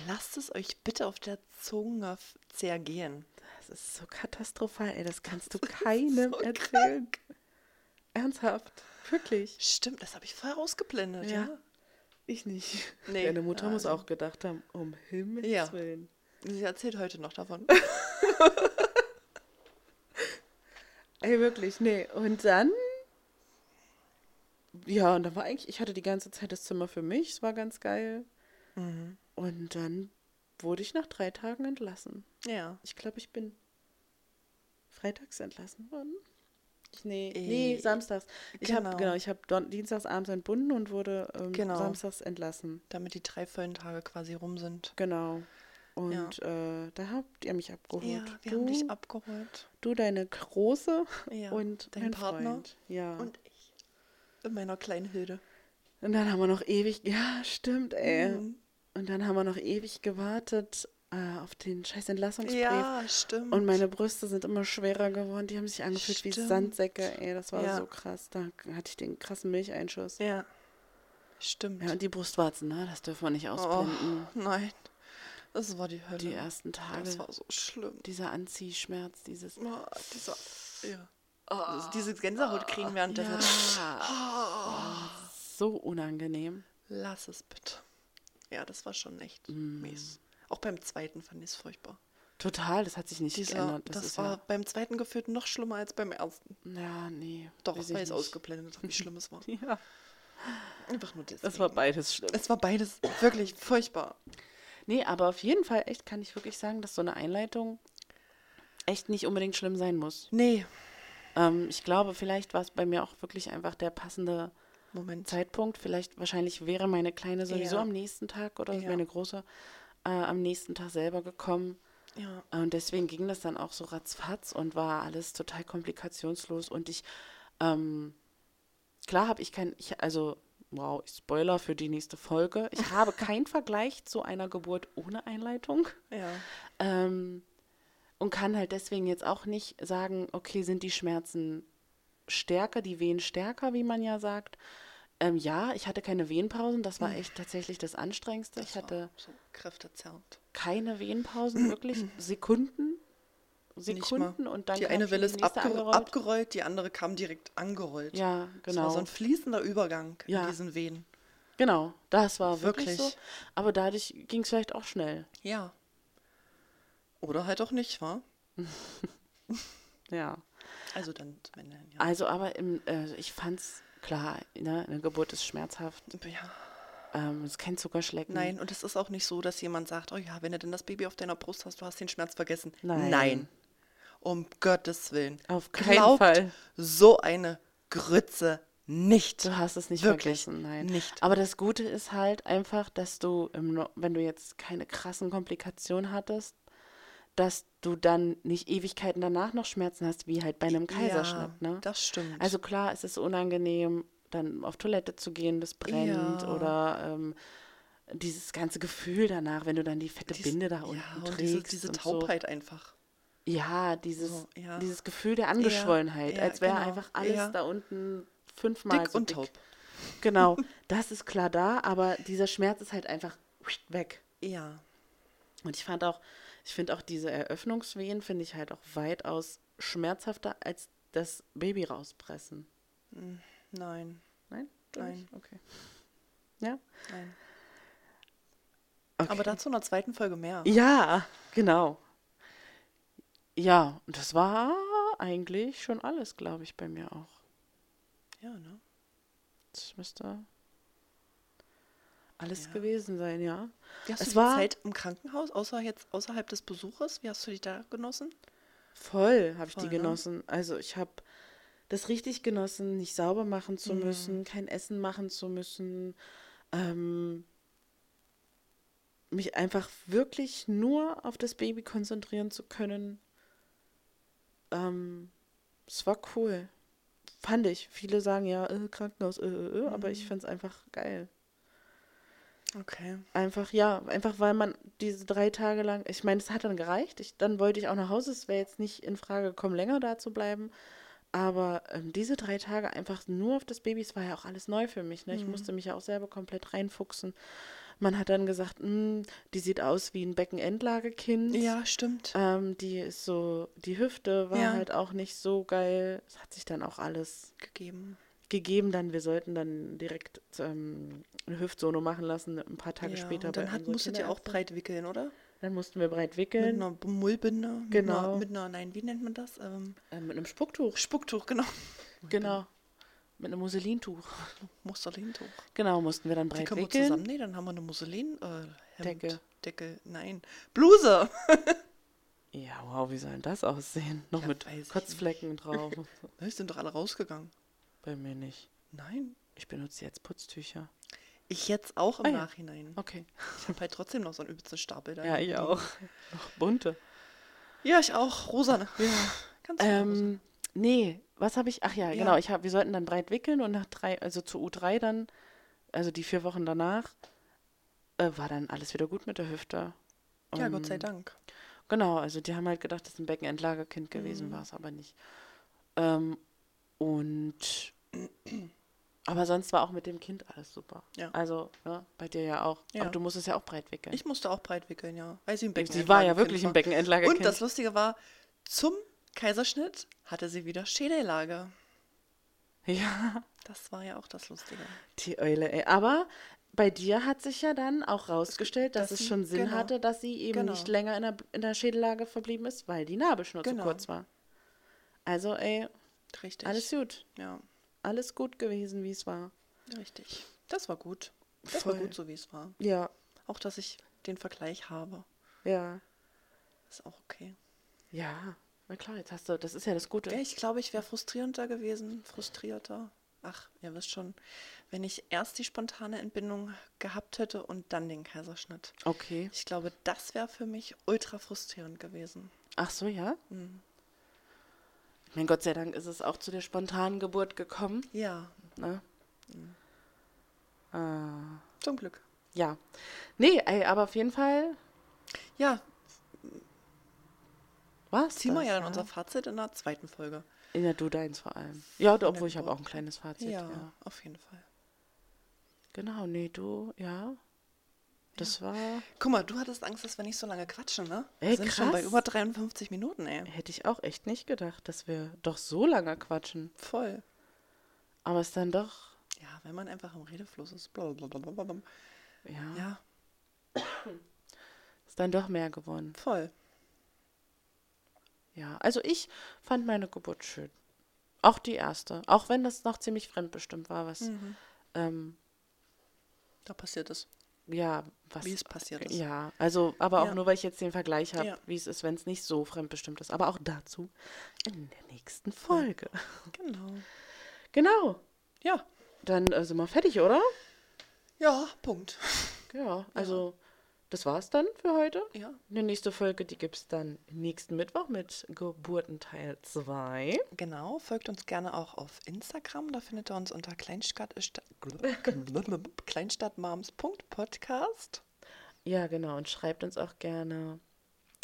Lasst es euch bitte auf der Zunge zergehen. Das ist so katastrophal, ey. Das kannst du keinem so erzählen. Ernsthaft. Wirklich. Stimmt, das habe ich vorher ausgeblendet, Ja. ja. Ich nicht. Nee, Deine Mutter muss also- auch gedacht haben, um Himmels Ja. Willen. Sie erzählt heute noch davon. Ey, wirklich, nee. Und dann. Ja, und dann war eigentlich, ich hatte die ganze Zeit das Zimmer für mich, es war ganz geil. Mhm. Und dann wurde ich nach drei Tagen entlassen. Ja. Ich glaube, ich bin freitags entlassen worden. Nee, Äh, nee, samstags. Ich genau. habe genau, ich habe dienstags abends entbunden und wurde ähm, Genau. samstags entlassen. Damit die drei vollen Tage quasi rum sind. Genau. Und äh, da habt ihr mich abgeholt. Ja, wir du, haben dich abgeholt. du, deine Große Ja. und dein Partner. Freund. Ja. Und ich. In meiner kleinen Hilde. Und dann haben wir noch ewig, ja, stimmt, ey. Mhm. Und dann haben wir noch ewig gewartet äh, auf den scheiß Entlassungsbrief. Ja, stimmt. Und meine Brüste sind immer schwerer geworden. Die haben sich angefühlt wie Stimmt. Sandsäcke, ey. Das war Ja. so krass. Da hatte ich den krassen Milcheinschuss. Ja, Ja. Stimmt. und die Brustwarzen, ne? Das dürfen wir nicht ausblenden. oh, nein. Das war die Hölle. Die ersten Tage. Das war so schlimm. Dieser Anziehschmerz, dieses. Oh, dieser, ja. Also diese Gänsehaut kriegen während der Ja, so unangenehm. Lass es bitte. Ja, das war schon echt Mm. mies. Auch beim zweiten fand ich es furchtbar. Total, das hat sich nicht Dieser, geändert. das Das, war beim zweiten gefühlt noch schlimmer als beim ersten. ja. Ja, nee. Doch, weil ich es ausgeblendet habe, wie schlimm es war. Ja. Einfach nur deswegen. Das war beides schlimm. Es war beides wirklich furchtbar. Nee, aber auf jeden Fall echt kann ich wirklich sagen, dass so eine Einleitung echt nicht unbedingt schlimm sein muss. Nee, Ähm, ich glaube, vielleicht war es bei mir auch wirklich einfach der passende Moment. Zeitpunkt. Vielleicht, wahrscheinlich wäre meine Kleine sowieso Ja. am nächsten Tag oder Ja. meine Große äh, am nächsten Tag selber gekommen. Ja. Und deswegen ging das dann auch so ratzfatz und war alles total komplikationslos. Und ich, ähm, klar habe ich kein, ich, also, wow, Spoiler für die nächste Folge. Ich habe keinen Vergleich zu einer Geburt ohne Einleitung. Ja. Ähm, und kann halt deswegen jetzt auch nicht sagen, okay, sind die Schmerzen stärker, die Wehen stärker, wie man ja sagt. Ähm, ja, ich hatte keine Wehenpausen, das war echt tatsächlich das Anstrengendste. Das ich hatte so kräftezerrend. keine Wehenpausen, wirklich Sekunden. Sekunden und dann die eine Welle ist abgerollt. abgerollt, die andere kam direkt angerollt. Ja, Das war genau. so ein fließender Übergang Ja. in diesen Wehen. Genau, das war wirklich, Wirklich. so. Aber dadurch ging es vielleicht auch schnell. Ja. Oder halt auch nicht, wa? Ja. Also dann zum Ende ja. Also, aber im, äh, ich fand's klar, ne, eine Geburt ist schmerzhaft. ja. Ähm, es kennt Zuckerschlecken. Nein, und es ist auch nicht so, dass jemand sagt, oh ja, wenn du denn das Baby auf deiner Brust hast, du hast den Schmerz vergessen. Nein. Um Gottes Willen. Auf keinen Glaubt Fall. so eine Grütze nicht. Du hast es nicht Wirklich vergessen, nein. nicht. Aber das Gute ist halt einfach, dass du, im, wenn du jetzt keine krassen Komplikationen hattest, dass du dann nicht Ewigkeiten danach noch Schmerzen hast, wie halt bei einem Kaiserschnitt. ja, ne? das stimmt. Also klar, es ist unangenehm, dann auf Toilette zu gehen, das brennt Ja. oder ähm, dieses ganze Gefühl danach, wenn du dann die fette Dies- Binde da unten ja, und trägst. diese, diese und so. Taubheit einfach. Ja, dieses, So, ja. dieses Gefühl der Angeschwollenheit, als wäre genau, einfach alles da unten fünfmal Dick so und dick. taub. Genau, das ist klar da, aber dieser Schmerz ist halt einfach weg. Ja. Und ich fand auch, ich finde auch diese Eröffnungswehen, finde ich halt auch weitaus schmerzhafter als das Baby rauspressen. Nein. Nein? Nein. nicht? Okay. Ja? Nein. Okay. Aber dazu in der zweiten Folge mehr. Ja, genau. Ja, und das war eigentlich schon alles, glaube ich, bei mir auch. Ja, ne? Das müsste alles Ja. gewesen sein, ja. Wie hast Es du die war- Zeit im Krankenhaus, außer jetzt außerhalb des Besuches? Wie hast du die da genossen? Voll habe ich die ne? genossen. Also ich habe das richtig genossen, nicht sauber machen zu Mhm. müssen, kein Essen machen zu müssen, ähm, mich einfach wirklich nur auf das Baby konzentrieren zu können. Ähm, es war cool. Fand ich. Viele sagen ja, äh, Krankenhaus, äh, äh, äh, aber Mhm. ich fand es einfach geil. Okay. Einfach, ja, einfach weil man diese drei Tage lang, ich meine, es hat dann gereicht. Ich, dann wollte ich auch nach Hause. Es wäre jetzt nicht in Frage gekommen, länger da zu bleiben. Aber ähm, diese drei Tage einfach nur auf das Baby, es war ja auch alles neu für mich. Ne? Ich Mhm. musste mich ja auch selber komplett reinfuchsen. Man hat dann gesagt, "Mm, die sieht aus wie ein Beckenendlagekind. Ja, stimmt. Ähm, die ist so, die Hüfte war Ja. halt auch nicht so geil. Es hat sich dann auch alles Gegeben. Gegeben. Dann, wir sollten dann direkt ähm, eine Hüftsono machen lassen, ein paar Tage ja, später. und dann hat, musstet ihr auch breit wickeln, oder? Dann mussten wir breit Mit wickeln. einer Mullbinde. Mit Genau. Einer, mit einer, nein, wie nennt man das? Ähm, Äh, mit einem Spucktuch. Spucktuch, genau. Genau. Mit einem Musselintuch. Musselintuch. Genau, mussten wir dann Die breit können wir wickeln. zusammennähen, dann haben wir eine Musselin, äh, Hemd, Decke. Deckel, nein, Bluse. Ja, wow, wie soll denn das aussehen? Noch Ja, mit Kotzflecken drauf. Die sind doch alle rausgegangen. Bei mir nicht. Nein. Ich benutze jetzt Putztücher. Ich jetzt auch im Ah ja. Nachhinein. Okay. Ich habe halt trotzdem noch so einen übelsten Stapel da. Ja, ich auch. Noch bunte. Ja, ich auch. Rosa. ne? Ja. Ganz. Ähm, nee, was habe ich? Ach ja, Ja. genau. Ich hab, wir sollten dann breit wickeln und nach drei, also zu U3 dann, also die vier Wochen danach, äh, war dann alles wieder gut mit der Hüfte. Ja, Gott sei Dank. Genau, also die haben halt gedacht, das ist ein Beckenendlagerkind gewesen, Mhm. war es aber nicht. Ähm, und aber sonst war auch mit dem Kind alles super. Ja. Also, ja, bei dir ja auch. Ja. Aber du musstest ja auch breit wickeln. Ich musste auch breit wickeln, ja. Weil sie im Becken sie war ja wirklich ein war. Beckenendlagerkind. Und das Lustige war, zum Kaiserschnitt hatte sie wieder Schädellage. ja, Das war ja auch das Lustige. die Eule, ey. Aber bei dir hat sich ja dann auch rausgestellt, dass Dass es sie- schon Sinn genau. hatte, dass sie eben Genau. nicht länger in der, in der Schädellage verblieben ist, weil die Nabelschnur Genau. zu kurz war. Also, ey, Richtig. alles gut. Ja, Alles gut gewesen, wie es war. richtig. Das war gut. Das war Voll. gut, so wie es war. Ja, Auch, dass ich den Vergleich habe. ja. Ist auch okay. Ja, na klar, jetzt hast du, das ist ja das Gute. Ich glaube, ich wäre frustrierender gewesen. Frustrierter. Ach, ihr wisst schon, wenn ich erst die spontane Entbindung gehabt hätte und dann den Kaiserschnitt. Okay. Ich glaube, das wäre für mich ultra frustrierend gewesen. Ach so, ja? Mhm. Mein Gott sei Dank ist es auch zu der spontanen Geburt gekommen. Ja, Ne? Ah, zum Glück. ja. Nee, ey, aber auf jeden Fall Ja, war's ziehen wir ja dann unser Fazit in der zweiten Folge. In der Du deins vor allem. Ja, der obwohl ich habe auch ein kleines Fazit. Ja, Ja. auf jeden Fall. Genau, nee, du, ja. Das war, Guck mal, du hattest Angst, dass wir nicht so lange quatschen, ne? Ey, wir sind schon bei krass. über 53 Minuten, ey. hätte ich auch echt nicht gedacht, dass wir doch so lange quatschen. Voll. Aber es dann doch, Ja, wenn man einfach im Redefluss ist. Blablabla. ja, Ja, ist dann doch mehr geworden. voll. Ja, also ich fand meine Geburt schön. Auch die erste. Auch wenn das noch ziemlich fremdbestimmt war, was, Mhm. ähm, Da passiert es. Ja, was. Wie es passiert ist. Ja, also, aber auch Ja. nur, weil ich jetzt den Vergleich habe, Ja. wie es ist, wenn es nicht so fremdbestimmt ist. Aber auch dazu in der nächsten Folge. Genau. Genau. Ja. Dann äh, sind wir fertig, oder? Ja, Punkt. Ja, also das war's dann für heute. Ja. Die nächste Folge, die gibt es dann nächsten Mittwoch mit Geburtenteil 2. Genau, folgt uns gerne auch auf Instagram. Da findet ihr uns unter Kleinstadt, kleinstadtmoms.podcast. Ja, genau. Und schreibt uns auch gerne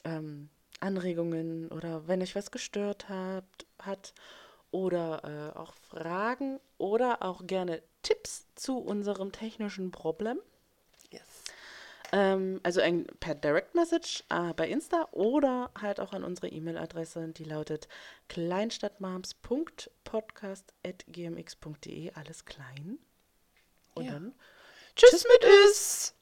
ähm, Anregungen oder wenn euch was gestört hat, hat oder äh, auch Fragen oder auch gerne Tipps zu unserem technischen Problem. Ähm, also ein, per Direct Message äh, bei Insta oder halt auch an unsere E-Mail-Adresse, die lautet kleinstadtmoms.podcast.gmx.de, alles klein. Und Ja. dann Tschüss mit Üs!